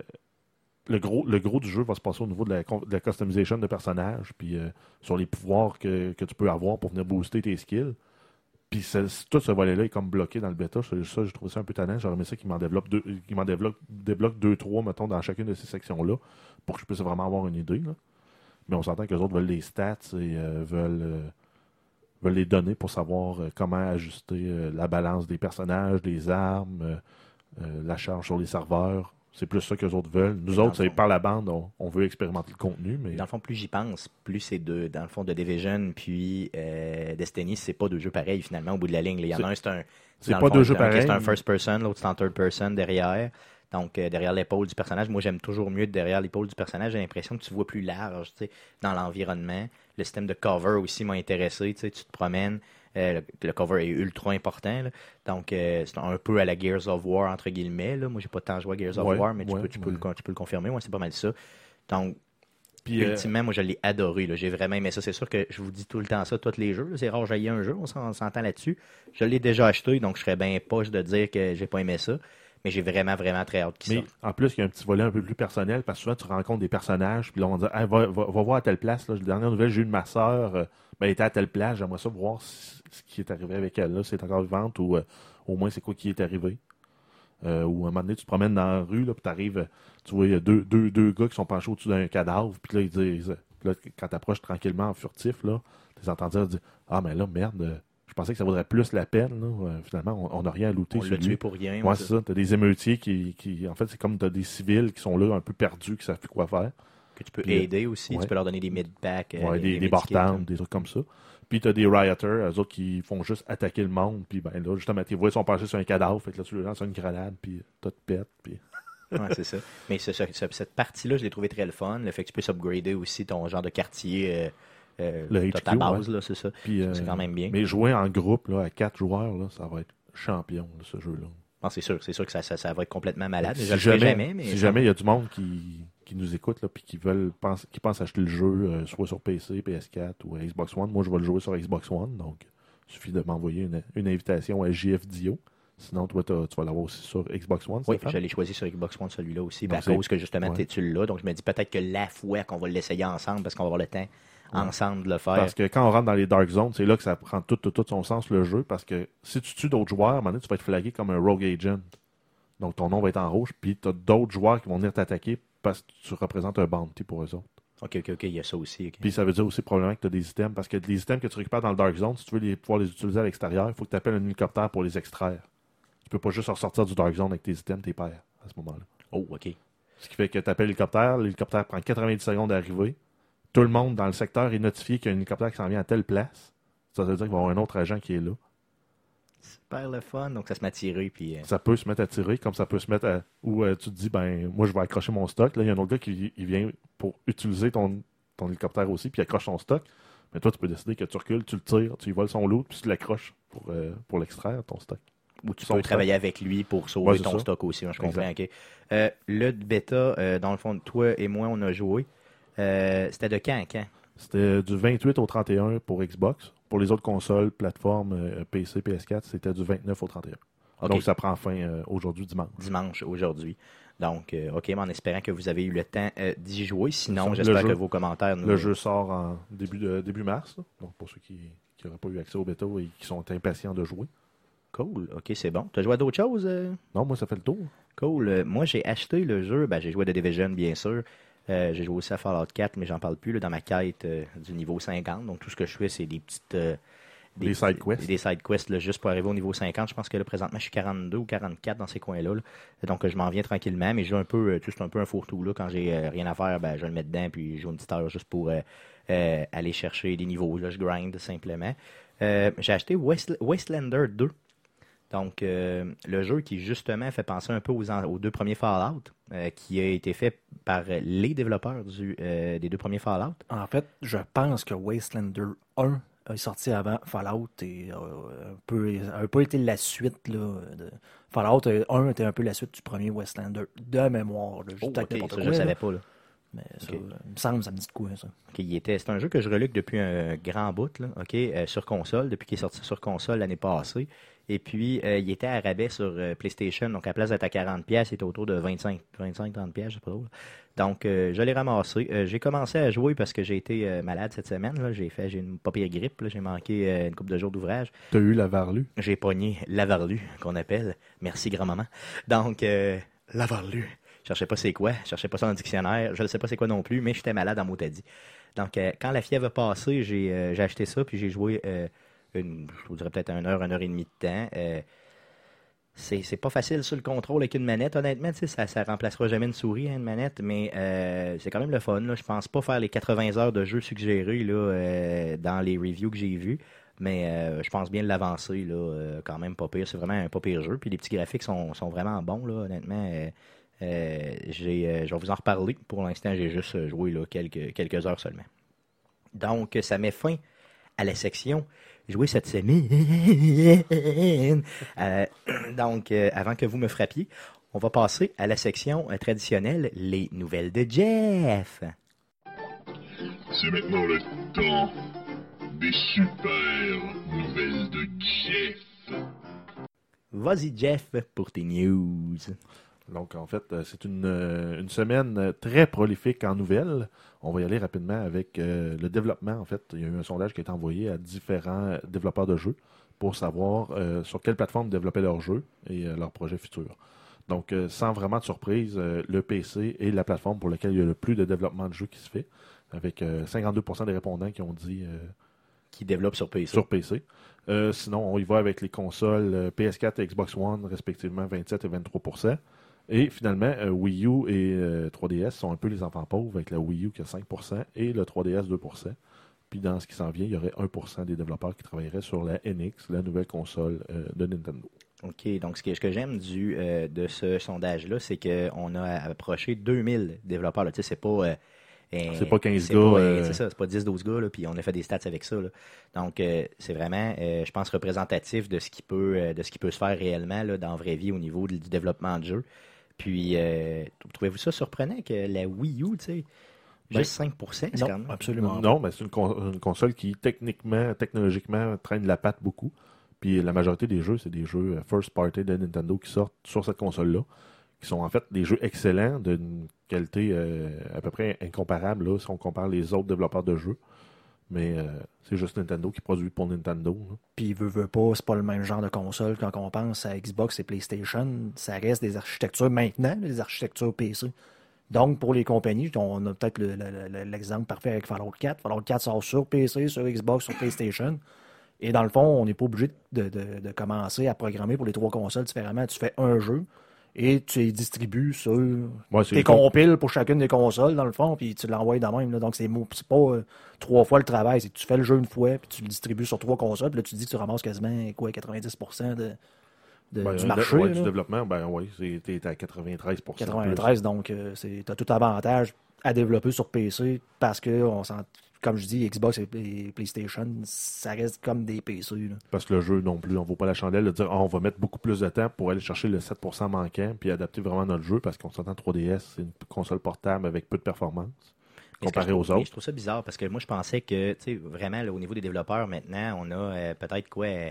le gros le gros du jeu va se passer au niveau de la, de la customisation de personnages, puis euh, sur les pouvoirs que, que tu peux avoir pour venir booster tes skills. Puis tout ce volet-là est comme bloqué dans le bêta. Ça, ça, j'ai trouvé ça un peu tannant. J'aurais aimé ça qu'il m'en développe deux, qu'il m'en développe, débloque deux, trois, mettons, dans chacune de ces sections-là, pour que je puisse vraiment avoir une idée. là. Mais on s'entend que les autres veulent les stats et euh, veulent, veulent les données pour savoir euh, comment ajuster euh, la balance des personnages, des armes, euh, la charge sur les serveurs. C'est plus ça que les autres veulent. Nous Dans autres, c'est par la bande, on, on veut expérimenter le contenu, mais Dans le fond, plus j'y pense, plus c'est deux. Dans le fond, de Division puis euh, Destiny, c'est pas deux jeux pareils finalement au bout de la ligne. Il y en a un, c'est un. c'est pas deux jeux un pareils. C'est un first person, l'autre c'est en third person derrière. Donc, euh, derrière l'épaule du personnage. Moi, j'aime toujours mieux derrière l'épaule du personnage. J'ai l'impression que tu vois plus large dans l'environnement. Le système de cover aussi m'a intéressé. Tu te promènes. le, le cover est ultra important. là. Donc, euh, c'est un peu à la Gears of War, entre guillemets. Là. Moi, j'ai pas tant joué à Gears of Ouais, War, mais tu, ouais, peux, tu, peux ouais. le, tu peux le confirmer. C'est pas mal ça. Donc, Puis, euh, ultimement, moi, je l'ai adoré. J'ai vraiment aimé ça. C'est sûr que je vous dis tout le temps ça, tous les jeux. C'est rare, j'ai un jeu, on s'entend là-dessus. Je l'ai déjà acheté, donc je serais bien poche de dire que j'ai pas aimé ça. Mais j'ai vraiment, vraiment très hâte qu'il Mais sorte. en plus, il y a un petit volet un peu plus personnel parce que souvent, tu rencontres des personnages, puis là, on dit Hey, va, va- va voir à telle place. Là. La dernière nouvelle, j'ai eu de ma soeur, ben, elle était à telle place. J'aimerais ça voir si- ce qui est arrivé avec elle, là, si elle est encore vivante ou euh, au moins c'est quoi qui est arrivé. Euh, ou à un moment donné, tu te promènes dans la rue, là, puis tu arrives, tu vois, il y a deux, deux, deux gars qui sont penchés au-dessus d'un cadavre, puis là, ils disent là, quand tu approches tranquillement en furtif, là, tu les entends dire Ah, mais là, merde, euh, je pensais que ça vaudrait plus la peine. Là. Euh, finalement, on- n'a rien à looter. On l'a tué pour rien. Ouais, c'est ça. T'as des émeutiers qui, qui. En fait, c'est comme t'as des civils qui sont là, un peu perdus, qui savent plus quoi faire. Que tu peux Puis, euh, aider aussi. ouais. Tu peux leur donner des mid-packs. euh, Ouais, des, des là. des trucs comme ça. Puis t'as des rioters, eux autres qui font juste attaquer le monde. Puis ben là, justement, tes voix sont penchés sur un cadavre. Fait que là, tu leur lances une grenade, puis tout pète. Puis... Ouais, c'est ça. Mais ce- ce- ce- cette partie-là, je l'ai trouvé très le fun. Le fait que tu puisses upgrader aussi ton genre de quartier. Euh, euh, Le HQ, ta base, là, c'est ça. Puis, euh, C'est quand même bien. Mais jouer en groupe, là, à quatre joueurs, là, ça va être champion, là, ce jeu-là. Non, c'est sûr, c'est sûr que ça, ça, ça va être complètement malade. Si je jamais, jamais, mais si jamais il y a du monde qui, qui nous écoute, là, puis qui veulent pense, qui pense acheter le jeu, euh, soit sur PC, PS4 ou Xbox One, moi je vais le jouer sur Xbox One, donc il suffit de m'envoyer une, une invitation à JFDio. Sinon, toi, tu vas l'avoir aussi sur Xbox One. Oui, je l'ai choisi sur Xbox One, celui-là aussi, à c'est- cause que justement, ouais. tu l'as. Donc, je me dis peut-être que la fois qu'on va l'essayer ensemble, parce qu'on va avoir le temps ensemble de le faire. Parce que quand on rentre dans les Dark Zones, c'est là que ça prend tout, tout, tout son sens, le jeu, parce que si tu tues d'autres joueurs, à un moment donné, tu vas être flagué comme un Rogue Agent. Donc ton nom va être en rouge, puis tu as d'autres joueurs qui vont venir t'attaquer parce que tu représentes un bounty pour eux autres. Ok, ok, ok, il y a ça aussi. Puis ça veut dire aussi probablement que tu as des items, parce que les items que tu récupères dans le Dark Zone, si tu veux les, pouvoir les utiliser à l'extérieur, il faut que tu appelles un hélicoptère pour les extraire. Tu peux pas juste ressortir du Dark Zone avec tes items, tes perds à ce moment-là. Oh, ok. Ce qui fait que tu appelles l'hélicoptère, l'hélicoptère prend 90 secondes à arriver. Tout le monde dans le secteur est notifié qu'il y a un hélicoptère qui s'en vient à telle place. Ça veut dire qu'il va y avoir un autre agent qui est là. Super le fun. Donc, ça se m'a tiré. Puis, euh, Ça peut se mettre à tirer, comme ça peut se mettre à. Ou euh, tu te dis, ben, moi, je vais accrocher mon stock. Là, il y a un autre gars qui il vient pour utiliser ton, ton hélicoptère aussi, puis il accroche son stock. Mais toi, tu peux décider que tu recules, tu le tires, tu y voles son loot, puis tu l'accroches pour, euh, pour l'extraire, ton stock. Ou tu Son peux stock. travailler avec lui pour sauver Ouais, ton ça. stock aussi. hein, je comprends. Exact. ok. Euh, le bêta, dans le fond, toi et moi, on a joué. Euh, C'était de quand à quand? C'était du 28 au 31 pour Xbox. Pour les autres consoles, plateformes, euh, PC, PS4, c'était du 29 au 31. Ok. Donc, ça prend fin euh, aujourd'hui, dimanche. Dimanche, aujourd'hui. Donc, euh, OK, mais en espérant que vous avez eu le temps euh, d'y jouer. Sinon, j'espère que vos commentaires nous. Le jeu sort en début, de, début mars. là. Donc, pour ceux qui n'auraient pas eu accès au bêta et qui sont impatients de jouer. Cool. OK, c'est bon. Tu as joué à d'autres choses? Non, moi, ça fait le tour. Cool. Moi, j'ai acheté le jeu. Ben, j'ai joué à The Division, bien sûr. Euh, j'ai joué aussi à Fallout 4, mais j'en parle plus là, dans ma quête euh, du niveau 50. Donc, tout ce que je fais, c'est des petites. euh, Des side quests. Des side quests, là, juste pour arriver au niveau 50. Je pense que là, présentement, je suis 42 ou 44 dans ces coins-là. là. Donc, je m'en viens tranquillement, mais joue un peu, c'est un peu un fourre-tout. Là. Quand j'ai rien à faire, ben, je le mets dedans, puis je joue une petite heure juste pour aller chercher des niveaux. Là, je grind simplement. J'ai acheté Waste- Wastelander 2. Donc, euh, le jeu qui justement fait penser un peu aux, deux premiers Fallout, euh, qui a été fait par les développeurs du, euh, des deux premiers Fallout. En fait, je pense que Wastelander 1 est sorti avant Fallout et euh, un, peu, a un peu été la suite. Là, de Fallout euh, 1 était un peu la suite du premier Wastelander de mémoire. Là, Oh, ça, quoi, je ne savais pas. Là. Mais ça, il me semble, ça me dit de quoi, ça. Ok, il était, c'est un jeu que je reluque depuis un grand bout, là, euh, sur console, depuis qu'il est sorti sur console l'année passée. Et puis, euh, il était à rabais sur euh, PlayStation, donc à la place d'être à 40$, il était autour de 25, 25-30$, je sais pas trop. Donc, euh, je l'ai ramassé. Euh, j'ai commencé à jouer parce que j'ai été euh, malade cette semaine. là. J'ai fait, j'ai une pas pire grippe, là. j'ai manqué une couple de jours d'ouvrage. Tu as eu la varlue? J'ai pogné Lavarlu, qu'on appelle. Merci, grand-maman. Donc, euh, Lavarlu. Je cherchais pas c'est quoi. Je cherchais pas ça dans le dictionnaire. Je ne sais pas c'est quoi non plus, mais j'étais malade en mot dit. Donc, quand la fièvre a passé, j'ai j'ai acheté ça, puis j'ai joué une, je vous dirais peut-être une heure, une heure et demie de temps. Euh, c'est pas facile sur le contrôle avec une manette, honnêtement. Ça, ça remplacera jamais une souris, hein, une manette, mais euh, c'est quand même le fun. Là. Je pense pas faire les 80 heures de jeu suggérés là, euh, dans les reviews que j'ai vus. Mais euh, je pense bien l'avancer, quand même pas pire. C'est vraiment un pas pire jeu. Puis les petits graphiques sont, sont vraiment bons, là, honnêtement. Je vais vous en reparler. Pour l'instant, j'ai juste joué là, quelques, quelques heures seulement. Donc, ça met fin à la section joué cette semaine. Euh, donc, euh, avant que vous me frappiez, on va passer à la section euh, traditionnelle, les nouvelles de Jeff. C'est maintenant le temps des super nouvelles de Jeff. Vas-y, Jeff, pour tes news. Donc, en fait, euh, c'est une, euh, une semaine euh, très prolifique en nouvelles. On va y aller rapidement avec euh, le développement. En fait, il y a eu un sondage qui a été envoyé à différents développeurs de jeux pour savoir euh, sur quelle plateforme développer leurs jeux et euh, leurs projets futurs. Donc, sans vraiment de surprise, le PC est la plateforme pour laquelle il y a le plus de développement de jeux qui se fait, avec euh, 52% des répondants qui ont dit Qui développe sur PC. sur PC. Sinon, on y va avec les consoles euh, PS4 et Xbox One, respectivement 27 et 23 Et finalement, euh, Wii U et euh, 3DS sont un peu les enfants pauvres, avec la Wii U qui a 5% et le 3DS 2% Puis dans ce qui s'en vient, il y aurait 1% des développeurs qui travailleraient sur la NX, la nouvelle console euh, de Nintendo. OK, donc ce que, ce que j'aime du euh, de ce sondage-là, c'est qu'on a approché 2000 développeurs. Tu sais, c'est pas... euh, C'est pas 15 c'est gars, euh, C'est ça, c'est pas 10-12 gars, là, puis on a fait des stats avec ça. là. Donc, euh, c'est vraiment, euh, je pense, représentatif de ce qui peut, euh, de ce qui peut se faire réellement là, dans la vraie vie au niveau du développement de jeu. Puis, euh, trouvez-vous ça surprenant que la Wii U, tu sais, juste 5%, c'est Non, quand même... absolument. Non, mais c'est une, con- une console qui, techniquement, technologiquement, traîne la patte beaucoup. Puis la majorité des jeux, c'est des jeux euh, first party de Nintendo qui sortent sur cette console-là, qui sont en fait des jeux excellents, d'une qualité euh, à peu près incomparable là, si on compare les autres développeurs de jeux. Mais euh, c'est juste Nintendo qui produit pour Nintendo. Puis, veut, veut pas, c'est pas le même genre de console quand on pense à Xbox et PlayStation. Ça reste des architectures maintenant, des architectures PC. Donc, pour les compagnies, on a peut-être le- le- le- l'exemple parfait avec Fallout 4. Fallout 4 sort sur PC, sur Xbox, sur PlayStation. Et dans le fond, on n'est pas obligé de- de commencer à programmer pour les trois consoles différemment. Tu fais un jeu et tu les distribues sur Ouais, tes les com- compiles pour chacune des consoles, dans le fond, puis tu l'envoies dans même. là. Donc, c'est pas euh, trois fois le travail. C'est que tu fais le jeu une fois, puis tu le distribues sur trois consoles, puis là, tu dis que tu ramasses quasiment quoi, 90% de, de- Ben, du marché. ouais, du développement, ben oui, t'es à 93 plus. 93, donc euh, c'est as tout avantage à développer sur PC parce que, on sent, comme je dis, Xbox et, PlayStation, ça reste comme des PC. là. Parce que le jeu non plus, on vaut pas la chandelle de dire Ah, on va mettre beaucoup plus de temps pour aller chercher le 7% manquant puis adapter vraiment notre jeu parce qu'on s'entend 3DS, c'est une console portable avec peu de performance comparé aux autres. Je trouve ça bizarre parce que moi, je pensais que, tu sais, vraiment, là, au niveau des développeurs, maintenant, on a euh, peut-être quoi, euh,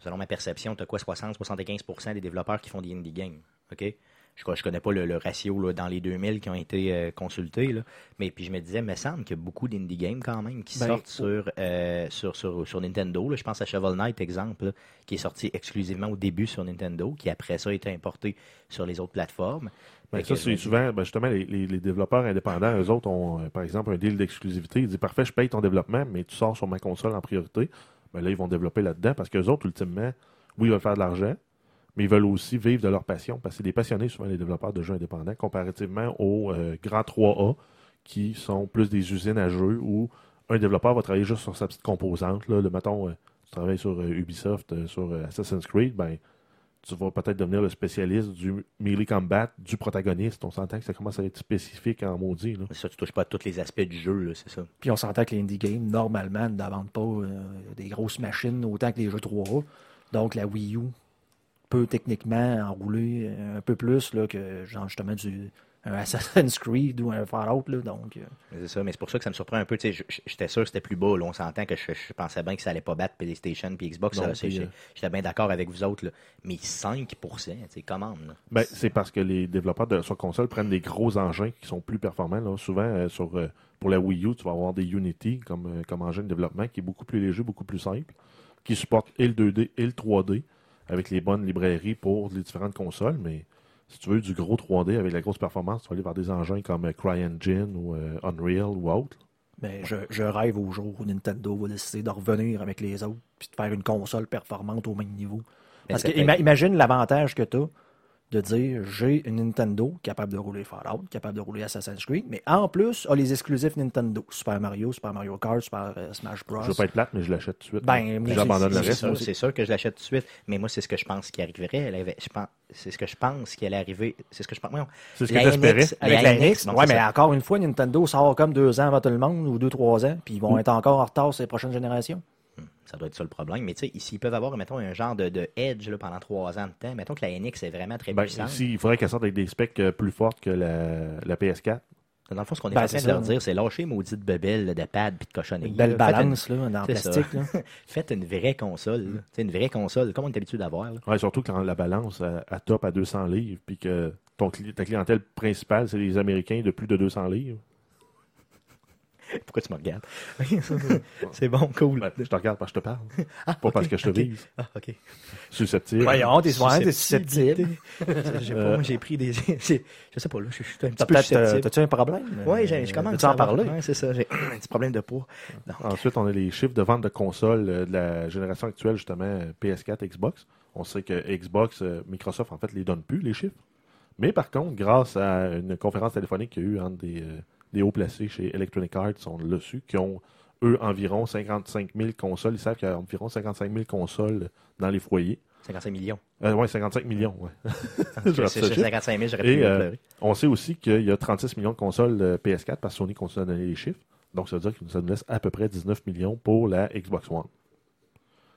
selon ma perception, tu as quoi, 60-75% des développeurs qui font des indie games. OK? Je ne connais pas le, le ratio là, dans les 2000 qui ont été euh, consultés, là. mais puis je me disais, il me semble qu'il y a beaucoup d'indie games quand même qui Ben, sortent sur, euh, sur, sur, sur Nintendo. là. Je pense à Shovel Knight, exemple, là, qui est sorti exclusivement au début sur Nintendo, qui après ça a été importé sur les autres plateformes. Ben, ça, c'est souvent, ben, justement, les, les- les développeurs indépendants, eux autres ont, euh, par exemple, un deal d'exclusivité. Ils disent Parfait, je paye ton développement, mais tu sors sur ma console en priorité. Ben, là, ils vont développer là-dedans parce qu'eux autres, ultimement, oui, ils veulent faire de l'argent, mais ils veulent aussi vivre de leur passion parce que c'est des passionnés, souvent, les développeurs de jeux indépendants, comparativement aux euh, grands 3A qui sont plus des usines à jeux où un développeur va travailler juste sur sa petite composante. Là. Le, mettons, euh, tu travailles sur euh, Ubisoft, euh, sur euh, Assassin's Creed, ben, tu vas peut-être devenir le spécialiste du melee combat, du protagoniste. On s'entend que ça commence à être spécifique en maudit. Là. Ça, tu touches pas à tous les aspects du jeu, là, c'est ça. Puis on s'entend que les indie games, normalement, ne vendent pas euh, des grosses machines autant que les jeux 3A. Donc la Wii U peut techniquement enrouler euh, un peu plus là, que genre justement du un Assassin's Creed ou un Fallout. Là, donc, euh, C'est ça, mais c'est pour ça que ça me surprend un peu. J'étais sûr que c'était plus bas. Là. On s'entend que je, je pensais bien que ça allait pas battre PlayStation puis Xbox. Euh, J'étais bien d'accord avec vous autres. Là. Mais 5%, tu sais, comment? Ben, c'est parce que les développeurs de, sur console prennent des gros engins qui sont plus performants. Là. Souvent, euh, sur, euh, pour la Wii U, tu vas avoir des Unity comme, euh, comme engin de développement qui est beaucoup plus léger, beaucoup plus simple, qui supporte et le 2D et le 3D avec les bonnes librairies pour les différentes consoles. Mais si tu veux du gros 3D avec la grosse performance, tu vas aller vers des engins comme euh, CryEngine ou euh, Unreal ou autre. mais je, je rêve au jour où Nintendo va décider de revenir avec les autres puis de faire une console performante au même niveau. Parce que imagine l'avantage que tu as de dire j'ai une Nintendo capable de rouler Fallout, capable de rouler Assassin's Creed, mais en plus a les exclusifs Nintendo. Super Mario, Super Mario Kart, Super euh, Smash Bros. Je veux pas être plate, mais je l'achète tout de suite. Ben, j'abandonne le reste. sûr, c'est sûr que je l'achète tout de suite. Mais moi, c'est ce que je pense qui arriverait. C'est ce que je pense qui allait arriver. C'est ce que je pense. C'est ce que La j'espérais. Avec la NX, ouais, mais encore une fois, Nintendo sort comme deux ans avant tout le monde, ou deux, trois ans, puis ils vont être encore en retard sur les prochaines générations. Ça doit être ça le problème. Mais tu sais, s'ils peuvent avoir, mettons, un genre de, de edge là, pendant trois ans de temps, mettons que la NX est vraiment très Ben, puissante. ici, il faudrait qu'elle sorte avec des specs euh, plus fortes que la, la PS4. Dans le fond, ce qu'on est Ben, en train de leur dire, c'est lâcher maudite bebelle là, de pad puis de cochonnerie. Une belle là. Faites balance là, dans le c'est ça. plastique. Là. Faites une vraie console. sais, Une vraie console, comme on est habitué d'avoir. là. Ouais, surtout quand la balance à, à top à 200 livres, puis que ton, cli- ta clientèle principale, c'est les Américains de plus de 200 livres. Pourquoi tu me regardes? c'est bon, cool. Ben, je te regarde parce que je te parle. Ah, Pas parce que je te ok. vise. Ah, ok. Susceptible. Voyons, t'es t'es susceptible. J'ai Euh, j'ai pris des. Je sais pas, là, je, suis un petit peu euh, susceptible. T'as-tu un problème? Oui, je commence Veux-tu en parler? Ouais, c'est ça, j'ai un petit problème de poids. Donc, Ensuite, on a les chiffres de vente de consoles euh, de la génération actuelle, justement, euh, PS4, Xbox. On sait que Xbox, Microsoft, en fait, les donne plus, les chiffres. Mais par contre, grâce à une conférence téléphonique qu'il y a eu entre des, des hauts placés chez Electronic Arts, on l'a su, qui ont, eux, environ 55 000 consoles. Ils savent qu'il y a environ 55 000 consoles dans les foyers. 55 millions. Euh, ouais, 55 millions, ouais. C'est Je rate ce chiffre. 55 000, j'aurais pu euh. On sait aussi qu'il y a 36 millions de consoles de PS4 parce que Sony continue à donner les chiffres. Donc, ça veut dire que ça nous laisse à peu près 19 millions pour la Xbox One.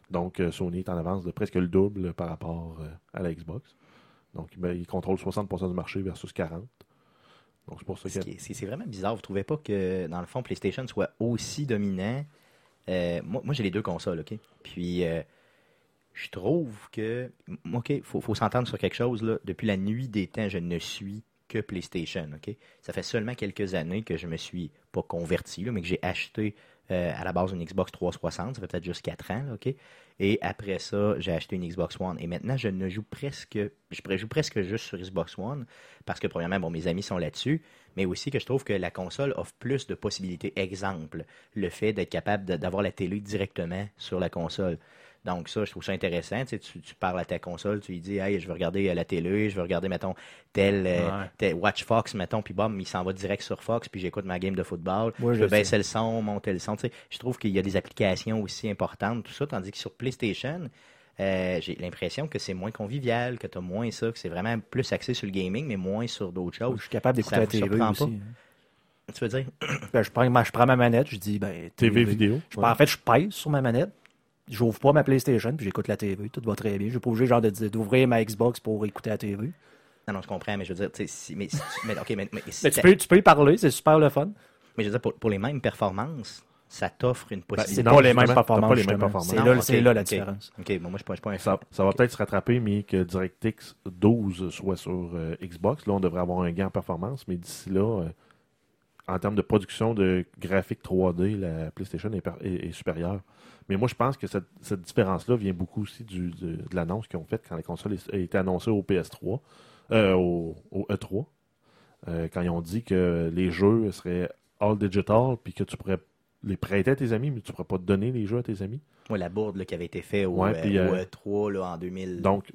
Donc, euh, Sony est en avance de presque le double par rapport euh, à la Xbox. Donc, ben, il contrôle 60% du marché versus 40%. Donc, c'est pour ça que. vraiment bizarre. Vous trouvez pas que, dans le fond, PlayStation soit aussi dominant? Euh, moi, moi j'ai les deux consoles, OK? Puis, euh, je trouve que... OK, il faut, faut s'entendre sur quelque chose. Là. Depuis la nuit des temps, je ne suis que PlayStation, OK? Ça fait seulement quelques années que je me suis pas converti, là, mais que j'ai acheté euh, à la base une Xbox 360. Ça fait peut-être juste 4 ans, OK? Et après ça, j'ai acheté une Xbox One. Et maintenant, je ne joue presque... Je joue presque juste sur Xbox One parce que, premièrement, bon, mes amis sont là-dessus, mais aussi que je trouve que la console offre plus de possibilités. Exemple, le fait d'être capable d'avoir la télé directement sur la console. Donc ça, je trouve ça intéressant. Tu, sais, tu, tu parles à ta console, tu lui dis, hey, je veux regarder euh, la télé, je veux regarder, mettons, tel, euh, Ouais. tel Watch Fox, mettons, puis bam, il s'en va direct sur Fox, puis j'écoute ma game de football. Moi, je je peux sais. baisser le son, monter le son. Tu sais, je trouve qu'il y a des applications aussi importantes, tout ça, tandis que sur PlayStation, euh, j'ai l'impression que c'est moins convivial, que tu as moins ça, que c'est vraiment plus axé sur le gaming, mais moins sur d'autres Je choses. suis capable d'écouter Ça la surprend aussi. pas? hein. Tu veux dire? Ben, je, prends ma, je prends ma manette, je dis, ben, TV vidéo. Je, En fait, je pèse sur ma manette, j'ouvre pas ma PlayStation, puis j'écoute la TV. Tout va très bien. Je suis pas obligé genre, de dire- d'ouvrir ma Xbox pour écouter la TV. Non, non, je comprends, mais je veux dire, tu sais, si, mais, mais, ok, mais, mais si Mais tu peux, tu peux y parler, c'est super le fun. mais je veux dire, pour, pour les mêmes performances, ça t'offre une C'est possibilité. non, pas les mêmes justement, t'as performances. pas les mêmes performances. C'est Non, là, c'est la différence. Ok, bon, moi, je suis pas, je suis pas un Ça, fan. ça va peut-être se rattraper, mais que DirectX 12 soit sur euh, Xbox. Là, on devrait avoir un gain en performance, mais d'ici là, euh, en termes de production de graphiques 3D, la PlayStation est, supérieure. Mais moi, je pense que cette, différence-là vient beaucoup aussi du, de, l'annonce qu'ils ont faite quand la console a été annoncée au PS3, euh, au, au E3, euh, quand ils ont dit que les jeux seraient all digital, puis que tu pourrais les prêter à tes amis, mais tu ne pourrais pas donner les jeux à tes amis. Moi, la bourde là, qui avait été faite au, Ouais, euh, puis, au euh, E3 là, en 2013. Donc,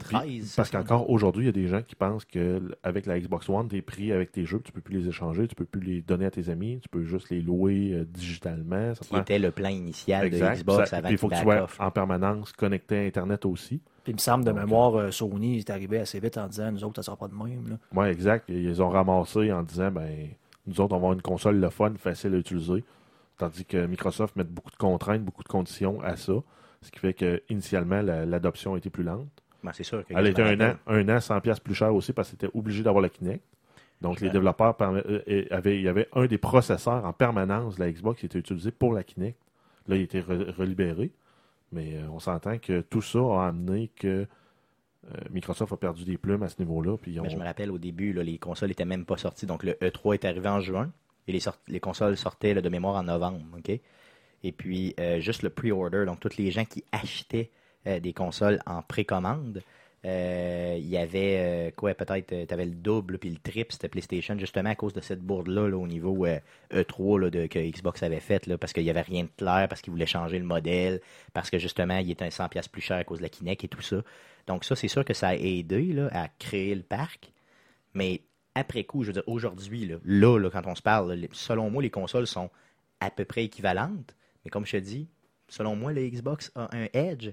parce qu'encore aujourd'hui, il y a des gens qui pensent que avec la Xbox One, tu es pris avec tes jeux, tu peux plus les échanger, tu peux plus les donner à tes amis, tu peux juste les louer euh, digitalement. Ça qui prend- était le plan initial Exact. de Xbox Ça- avant il faut que tu sois off. en permanence connecté à Internet aussi. Puis il me semble de Donc, mémoire, euh, Sony est arrivé assez vite en disant nous autres, ça sera pas de même. Oui, exact. Ils ont ramassé en disant ben nous autres, on va avoir une console le fun, facile à utiliser. Tandis que Microsoft met beaucoup de contraintes, beaucoup de conditions à ça. Ce qui fait que initialement, la- l'adoption a été plus lente. Ben, c'est sûr Elle était un an, un an 100 pièces plus cher aussi parce que c'était obligé d'avoir la Kinect. Donc, les développeurs euh, avaient, il y avait un des processeurs en permanence de la Xbox qui était utilisé pour la Kinect. Là, il a été re- relibéré. Mais euh, on s'entend que tout ça a amené que euh, Microsoft a perdu des plumes à ce niveau-là. Mais je me rappelle au début, là, les consoles n'étaient même pas sorties. Donc le E3 est arrivé en juin les, consoles sortaient de mémoire en novembre. ok? Et puis euh, juste le pre-order, donc tous les gens qui achetaient euh, des consoles en précommande, euh, il y avait quoi peut-être, tu avais le double puis le triple, c'était PlayStation, justement à cause de cette bourde-là là, au niveau euh, E3 là, de, que Xbox avait fait, là, parce qu'il n'y avait rien de clair, parce qu'ils voulaient changer le modèle, parce que justement il était un 100$ plus cher à cause de la Kinect et tout ça. Donc ça, c'est sûr que ça a aidé à créer le parc. Mais après coup, je veux dire, aujourd'hui, là, là, là, quand on se parle, là, selon moi, les consoles sont à peu près équivalentes. Mais comme je te dis, selon moi, le Xbox a un edge,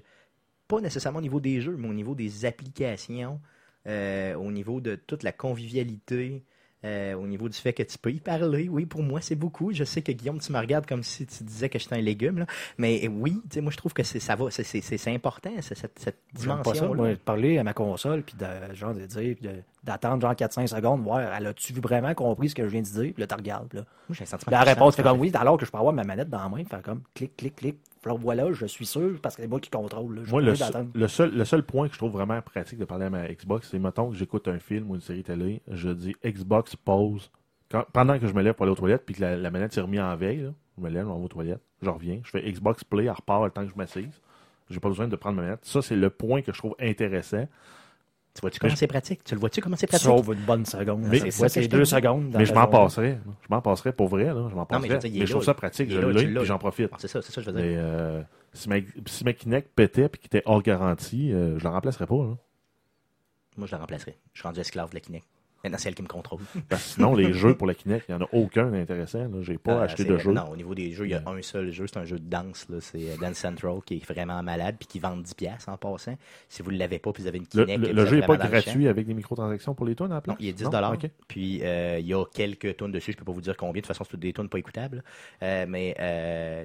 pas nécessairement au niveau des jeux, mais au niveau des applications, euh, au niveau de toute la convivialité. Euh, au niveau du fait que tu peux y parler, oui, pour moi, c'est beaucoup. Je sais que Guillaume, tu me regardes comme si tu disais que j'étais un légume, là. mais euh, oui, moi, je trouve que c'est, ça va, c'est, c'est, c'est- c'est important, cette, cette J'aime pas ça, dimension. moi, de parler à ma console, puis de, genre, de dire, puis de- d'attendre genre 4-5 secondes, voir, elle a-tu vraiment compris ce que je viens de dire, puis là, tu regardes, là. Moi, j'ai un sentiment La de réponse fait comme oui, alors que je peux avoir ma manette dans la main, faire comme clic, clic, clic. Alors voilà, je suis sûr, parce que c'est moi qui contrôle. là. Moi, le, seul- le seul, le seul point que je trouve vraiment pratique de parler à ma Xbox, c'est mettons que j'écoute un film ou une série télé, je dis Xbox pause. Quand- pendant que je me lève pour aller aux toilettes, puis que la, la manette s'est remise en veille, là, je me lève, je vais aux toilettes, je reviens, je fais Xbox Play, elle repart le temps que je m'assise. J'ai pas besoin de prendre ma manette. Ça, c'est le point que je trouve intéressant. Tu vois-tu comment je- c'est pratique? Tu le vois-tu comment c'est pratique? Sauve une bonne seconde. Mais- c'est ça deux secondes. dans mais je m'en journée. passerais. Je m'en passerais pour vrai, là. Je m'en Non, mais mais, je trouve là. ça pratique, je l'ai, puis j'en profite. C'est ça, c'est ça, je veux dire. Mais euh, si, ma, si ma Kinect pétait puis qu'il était hors garantie, euh, je la remplacerais pas. Là. Moi, je la remplacerai. Je suis rendu esclave de la Kinect. Maintenant, c'est elle qui me contrôle. Parce que sinon, les jeux pour la Kinect, il n'y en a aucun d'intéressant. J'ai pas Euh, acheté de jeu. Non, au niveau des jeux, il y a un seul jeu, c'est un jeu de danse. C'est euh, Dance Central qui est vraiment malade puis qui vend 10$ piastres en passant. Si vous ne l'avez pas puis vous avez une Kinect, le- le jeu n'est pas gratuit avec des microtransactions pour les tunes place? Non, il est 10 Non? Ok. Puis euh, il y a quelques tunes dessus, je peux pas vous dire combien. De toute façon, c'est des tunes pas écoutables. Euh, mais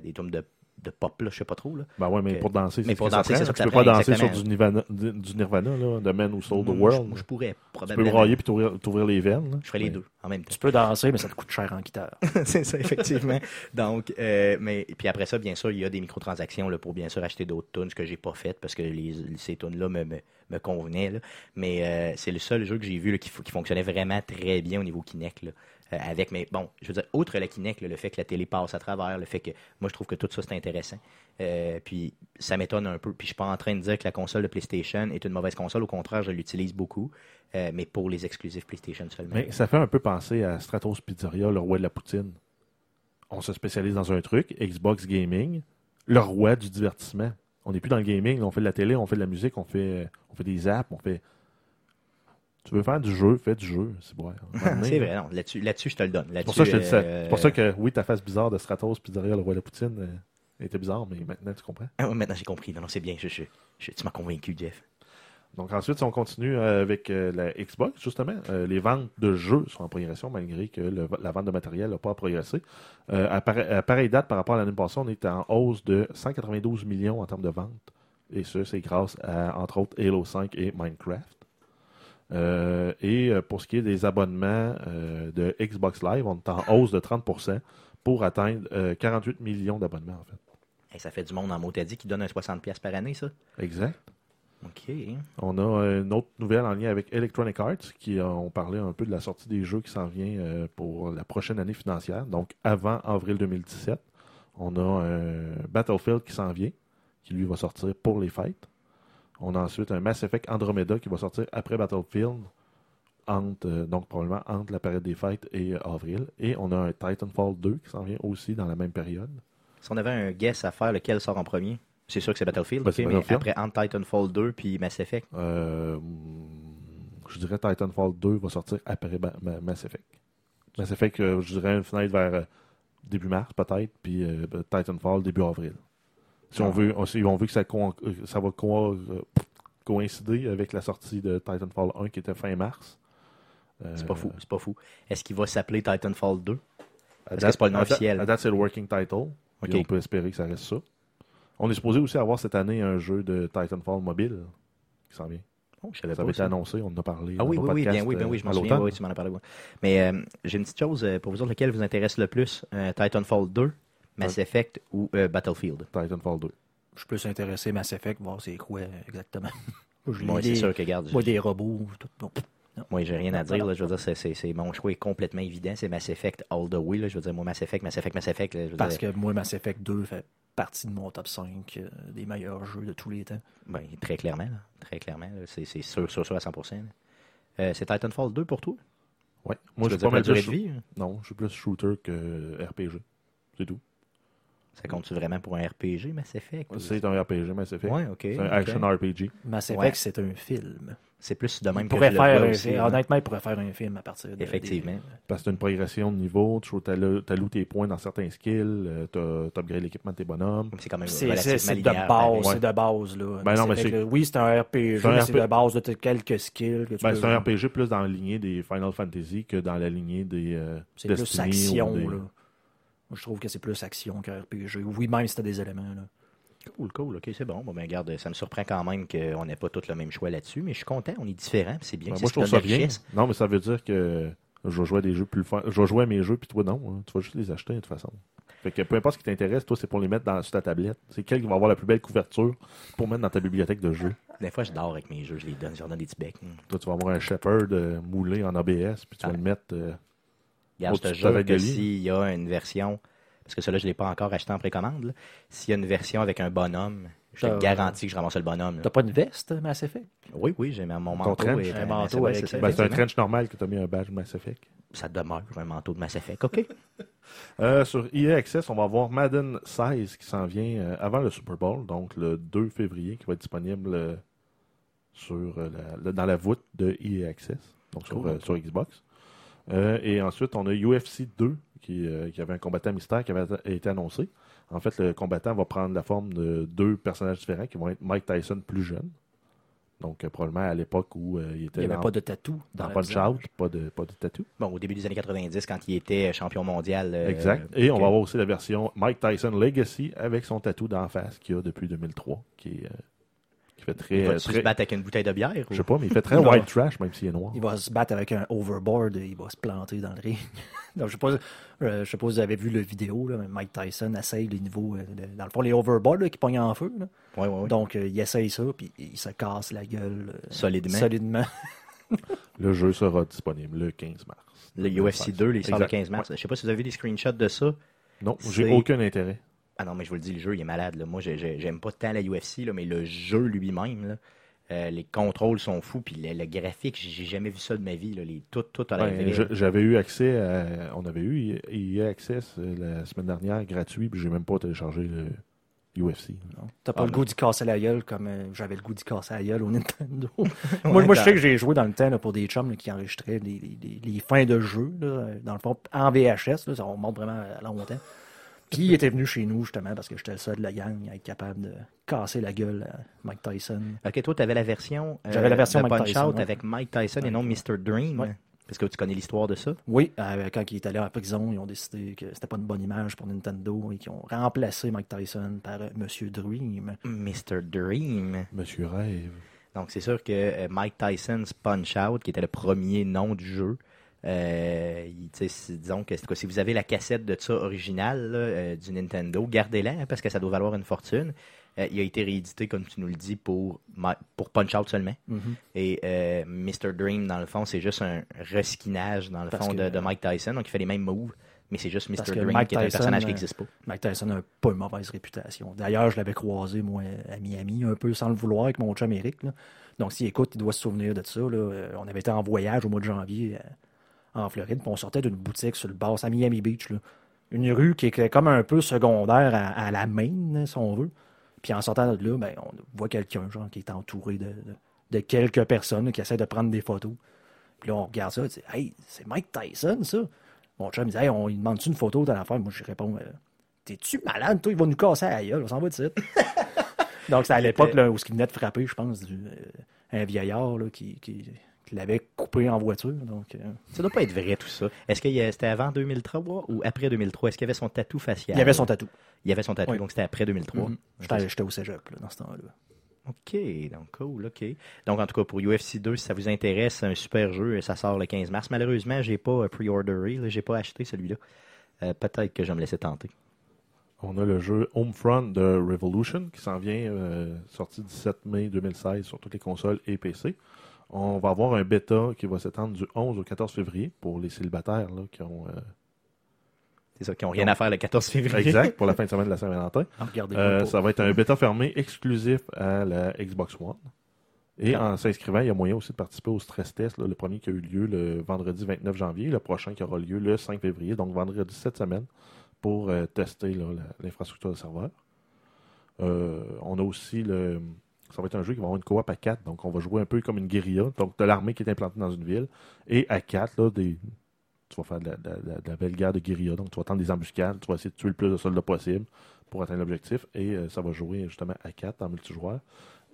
des tunes de, de pop, là, je sais pas trop. Là. Ben ouais, mais pour danser, Mais c'est pour que danser, ça que Tu ça peux pas danser sur du Nirvana, du Nirvana là, de Man Who Sold the je- World. moi, je pourrais tu peux probablement. brailler puis t'ouvrir t'ouvrir les veines. là. Je ferais les Mais- deux en même temps. Tu peux danser, mais ça te coûte cher en guitare. c'est ça, effectivement. Donc, euh, mais puis après ça, bien sûr, il y a des microtransactions là, pour bien sûr acheter d'autres tunes, ce que j'ai pas fait parce que les, ces tunes-là me, me, me convenaient. là. Mais euh, c'est le seul jeu que j'ai vu là, qui, qui fonctionnait vraiment très bien au niveau Kinect. Là, euh, avec, mais bon, je veux dire, outre la Kinect, le fait que la télé passe à travers, le fait que moi je trouve que tout ça c'est intéressant. Euh, puis ça m'étonne un peu. Puis je suis pas en train de dire que la console de PlayStation est une mauvaise console. Au contraire, je l'utilise beaucoup, euh, mais pour les exclusifs PlayStation seulement. Mais ça fait un peu penser à Stratos Pizzeria, le roi de la poutine. On se spécialise dans un truc, Xbox Gaming, le roi du divertissement. On n'est plus dans le gaming, on fait de la télé, on fait de la musique, on fait, on fait des apps, on fait. Tu veux faire du jeu, fais du jeu. C'est vrai, non. Là-dessus, là-dessus, je te le donne. C'est pour ça que je te dis ça. euh, C'est pour ça que, oui, ta face bizarre de Stratos Pizzeria, le roi de la poutine, euh, était bizarre, mais maintenant, tu comprends. Ah maintenant j'ai compris. Non, non, c'est bien. Je, je- je- tu m'as convaincu, Jeff. Donc ensuite, si on continue euh, avec la Xbox, justement, euh, les ventes de jeux sont en progression malgré que le- la vente de matériel n'a pas progressé. Euh, à, pare- à pareille date par rapport à l'année passée, on est en hausse de 192 millions en termes de ventes. Et ça, c'est grâce à, entre autres, Halo 5 et Minecraft. Euh, et euh, pour ce qui est des abonnements euh, de Xbox Live, on est en hausse de 30% pour atteindre euh, 48 millions d'abonnements, en fait. Hey, ça fait du monde en mot t'as dit qui donne un 60$ piastres par année, ça? Exact. OK. On a une autre nouvelle en lien avec Electronic Arts qui ont parlé un peu de la sortie des jeux qui s'en vient pour la prochaine année financière, donc avant avril 2017. On a un Battlefield qui s'en vient, qui lui va sortir pour les fêtes. On a ensuite un Mass Effect Andromeda qui va sortir après Battlefield, entre, euh, donc probablement entre la période des fêtes et euh, avril. Et on a un Titanfall 2 qui s'en vient aussi dans la même période. Si on avait un guess à faire, lequel sort en premier? C'est sûr que c'est Battlefield, Ben, mais Battlefield. après entre Titanfall 2 puis Mass Effect. Euh, je dirais Titanfall 2 va sortir après Ba- Mass Effect. Mass Effect, euh, je dirais une fenêtre vers début mars peut-être, puis Titanfall début avril. Si on Ah. veut, on, si on veut que ça, co- euh, ça va co- euh, coïncider avec la sortie de Titanfall 1 qui était fin mars. Euh, C'est pas fou, c'est pas fou. Est-ce qu'il va s'appeler Titanfall 2? à Parce que c'est pas le nom officiel. À date, c'est le working title. on peut espérer que ça reste ça. On est supposé aussi avoir cette année un jeu de Titanfall mobile qui s'en vient. Oh, je savais Ça pas avait été annoncé, on en a parlé. Ah oui, oui, oui, bien, oui, bien, oui, je m'en souviens, oui, tu m'en as parlé. ouais. Mais euh, j'ai une petite chose euh, pour vous autres, lequel vous intéresse le plus? Euh, Titanfall 2, Mass Effect ou euh, Battlefield? Titanfall 2. Je suis plus intéressé Mass Effect, voir c'est quoi exactement. Moi, c'est sûr que, regarde, Moi, des robots, tout. bon. Moi, j'ai rien à dire. Là. Je veux dire, c'est, mon choix est complètement évident. C'est Mass Effect all the way. Là. Je veux dire, moi, Mass Effect, Mass Effect, Mass Effect. là, je veux Parce dire, que moi, Mass Effect 2 fait partie de mon top 5 euh, des meilleurs jeux de tous les temps. ben, très clairement. là. Très clairement. C'est, sûr, sûr, sûr à 100%. là. Euh, c'est Titanfall 2 pour toi? Ouais. Moi, je suis pas mal plus de vie? hein? Non, je suis plus shooter que RPG. C'est tout. Ça compte-tu vraiment pour un RPG, Mass Effect? ou- C'est un RPG, Mass Effect. Ouais, ok. C'est un action RPG. Mass Effect, Ouais. c'est un film. C'est plus de même Il que pourrait faire un aussi, film. hein. Honnêtement, il pourrait faire un film à partir de. Effectivement. des- Parce que tu as une progression de niveau, tu alloues tes points dans certains skills, tu upgrades l'équipement de tes bonhommes. C'est quand même C'est de base, c'est de base, là. Ben non, mais là, Oui, c'est un RPG, C'est mais de base de t- quelques skills que tu Ben, peux- c'est un RPG plus dans la lignée des Final Fantasy que dans la lignée des euh, C'est plus action, des- là. Moi, je trouve que c'est plus action qu'un RPG. Oui, même si t'as des éléments, là. Cool, cool, ok, c'est bon. Bon, ben, regarde, ça me surprend quand même qu'on n'ait pas tous le même choix là-dessus, mais je suis content, on est différents, c'est bien. Ben, moi, je trouve ça bien. richesse. Non, mais ça veut dire que je vais jouer à des jeux plus fun. Je vais jouer à mes jeux, puis toi, non. hein. Tu vas juste les acheter, de toute façon. Fait que peu importe ce qui t'intéresse, toi, c'est pour les mettre dans, sur ta tablette. C'est quel qui va avoir la plus belle couverture pour mettre dans ta bibliothèque de jeux. Des fois, je dors avec mes jeux, je les donne, je leur donne des petits becs. Toi, tu vas avoir un Shepherd euh, moulé en ABS, puis tu vas Ah. le mettre. euh, Regarde, je te jure que s'il y a une version, parce que cela je ne l'ai pas encore acheté en précommande, s'il y a une version avec un bonhomme, je te garantis que je ramasse le bonhomme. T'as pas une veste, Mass Effect? Oui, oui, j'ai mon manteau. trench? et- Un manteau avec- c'est ben, c'est un trench normal que tu as mis un badge Mass Effect. Ça demeure un manteau de Mass Effect, OK? Euh, sur EA Access, on va avoir Madden 16 qui s'en vient euh, avant le Super Bowl, donc le 2 février, qui va être disponible euh, sur, la- dans la voûte de EA Access, donc sur, Cool. sur Xbox. Euh, et ensuite, on a UFC 2, qui, euh, qui avait un combattant mystère qui avait été annoncé. En fait, le combattant va prendre la forme de deux personnages différents qui vont être Mike Tyson plus jeune. Donc, euh, probablement à l'époque où il Il était n'y avait dans, pas de tatou. dans le Punch. Out, pas de, pas de tatou. Bon, au début des années 90, quand il était champion mondial. Exact. Et on va avoir aussi la version Mike Tyson Legacy avec son tatou d'en face qu'il a depuis 2003, qui, est, qui fait très. Il va euh, se battre avec une bouteille de bière? je sais pas, mais il fait très Il va- white trash, même s'il est noir. Il va se battre avec un overboard et il va se planter dans le ring. Donc, je ne sais, pas- euh, je sais pas si vous avez vu la vidéo, là, mais Mike Tyson essaye les niveaux, euh, dans le fond, les overboards là, qui pognent en feu. là. Ouais, ouais, ouais. Donc, euh, il essaye ça, puis il se casse la gueule euh, Solidement. solidement. Le jeu sera disponible le 15 mars. Le UFC 2, les sort le Exact. 15 mars. Je sais pas si vous avez vu des screenshots de ça. Non, j'ai aucun intérêt. Ah non, mais je vous le dis, le jeu, il est malade. là. Moi, j'ai- j'ai- j'aime pas tant la UFC, là, mais le jeu lui-même, là, euh, les contrôles sont fous, puis le, le graphique, j'ai jamais vu ça de ma vie. Là, les, tout, tout Ben, vrai. je- J'avais eu accès à. On avait eu EA Access euh, la semaine dernière gratuit, puis j'ai même pas téléchargé le UFC. T'as pas Ah, le goût d'y casser la gueule comme euh, j'avais le goût d'y casser la gueule au Nintendo. moi, moi je sais que j'ai joué dans le temps là, pour des chums là, qui enregistraient les, les- les- les fins de jeu, là, dans le fond, en VHS, là, ça remonte vraiment à longtemps. Puis il était venu chez nous justement parce que j'étais le seul de la gang à être capable de casser la gueule à Mike Tyson. Ok, toi, tu avais la version, euh, J'avais la version de Mike Punch Tyson, Out ouais. avec Mike Tyson et non Mr. Dream. Ouais. Parce que tu connais l'histoire de ça? Oui, euh, quand il est allé en prison, ils ont décidé que c'était pas une bonne image pour Nintendo et qu'ils ont remplacé Mike Tyson par euh, Monsieur Dream. Mr. Dream. Monsieur Rêve. Donc, c'est sûr que euh, Mike Tyson's Punch Out, qui était le premier nom du jeu, euh, disons que si vous avez la cassette de ça originale là, euh, du Nintendo, gardez-la hein, parce que ça doit valoir une fortune. Euh, il a été réédité, comme tu nous le dis, pour, Punch Out seulement. Mhm. Et Mr. Dream, dans le fond, c'est juste un reskinage, dans le Parce fond, que- de, de Mike Tyson. Donc, il fait les mêmes moves, mais c'est juste Mr. Parce Dream Mike qui est un personnage qui n'existe pas. Mike Tyson n'a pas une mauvaise réputation. D'ailleurs, je l'avais croisé, moi, à Miami, un peu sans le vouloir, avec mon chum Eric. là. Donc, s'il écoute, il doit se souvenir de ça. là. On avait été en voyage au mois de janvier en Floride, puis on sortait d'une boutique sur le bas, à Miami Beach. Une rue qui est comme un peu secondaire à, à la main, si on veut. Puis en sortant de là, ben, on voit quelqu'un, genre, qui est entouré de, quelques personnes qui essaient de prendre des photos. Puis là, on regarde ça, on dit Hey, c'est Mike Tyson, ça. Mon chum, il dit Hey, on demande-tu une photo dans l'affaire Moi, je réponds euh, T'es-tu malade, toi? Il va nous casser la gueule, on s'en va de suite. Donc, c'est à l'époque où ce qui venait de frapper, je pense, euh, un vieillard là, qui l'avait coupé en voiture. Donc, euh, Ça doit pas être vrai, tout ça. Est-ce que c'était avant 2003 ou après 2003? Est-ce qu'il y avait son tatou facial? il avait son tatou. Il y avait son tatou, Oui. donc c'était après 2003. Mhm. J'étais j'étais au cégep là, dans ce temps-là. OK, donc cool, OK. Donc en tout cas, pour UFC 2, si ça vous intéresse, c'est un super jeu, ça sort le 15 mars. Malheureusement, j'ai pas euh, pre-orderé, j'ai pas acheté celui-là. Euh, Peut-être que je vais me laisser tenter. On a le jeu Homefront de Revolution qui s'en vient, euh, sorti 17 mai 2016 sur toutes les consoles et PC. On va avoir un bêta qui va s'étendre du 11 au 14 février pour les célibataires là, qui ont. euh, C'est ça, qui ont rien à faire le 14 février. exact, pour la fin de semaine de la Saint-Valentin. Ah, Euh, ça va être un bêta fermé exclusif à la Xbox One. Et en s'inscrivant, il y a moyen aussi de participer au stress test, là, le premier qui a eu lieu le vendredi 29 janvier, le prochain qui aura lieu le 5 février, donc vendredi cette semaine, pour euh, tester l'infrastructure de serveur. Euh, on a aussi le. Ça va être un jeu qui va avoir une coop à 4, donc on va jouer un peu comme une guérilla. Donc, de l'armée qui est implantée dans une ville. Et à 4, là, tu vas faire de la, belle guerre de guérilla. Donc, tu vas tendre des embuscades, tu vas essayer de tuer le plus de soldats possible pour atteindre l'objectif. Et euh, ça va jouer justement à 4 en multijoueur.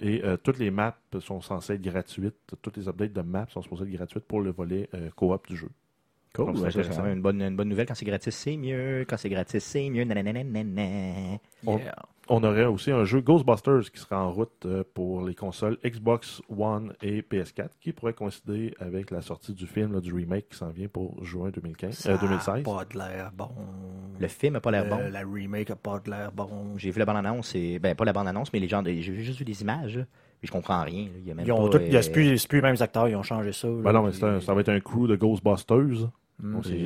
Et euh, toutes les maps sont censées être gratuites. Toutes les updates de maps sont supposées être gratuites pour le volet euh, coop du jeu. Cool. C'est ça, une bonne, une bonne nouvelle. Quand c'est gratis, c'est mieux. Quand c'est gratis, c'est mieux. On- aurait aussi un jeu Ghostbusters qui sera en route euh, pour les consoles Xbox One et PS4 qui pourrait coïncider avec la sortie du film, là, du remake qui s'en vient pour juin 2015, Ça euh, a 2016. pas de l'air bon. Le film n'a pas l'air bon. La remake a pas de l'air bon. J'ai vu la bande-annonce, et... ben pas la bande-annonce, mais les gens, de- j'ai juste vu des images, là. puis je comprends rien. là. Il y a même Ils ont pas, tout- y a- euh, c'est plus, les mêmes acteurs, ils ont changé ça. Ben non, mais un- ça va être un crew de Ghostbusters.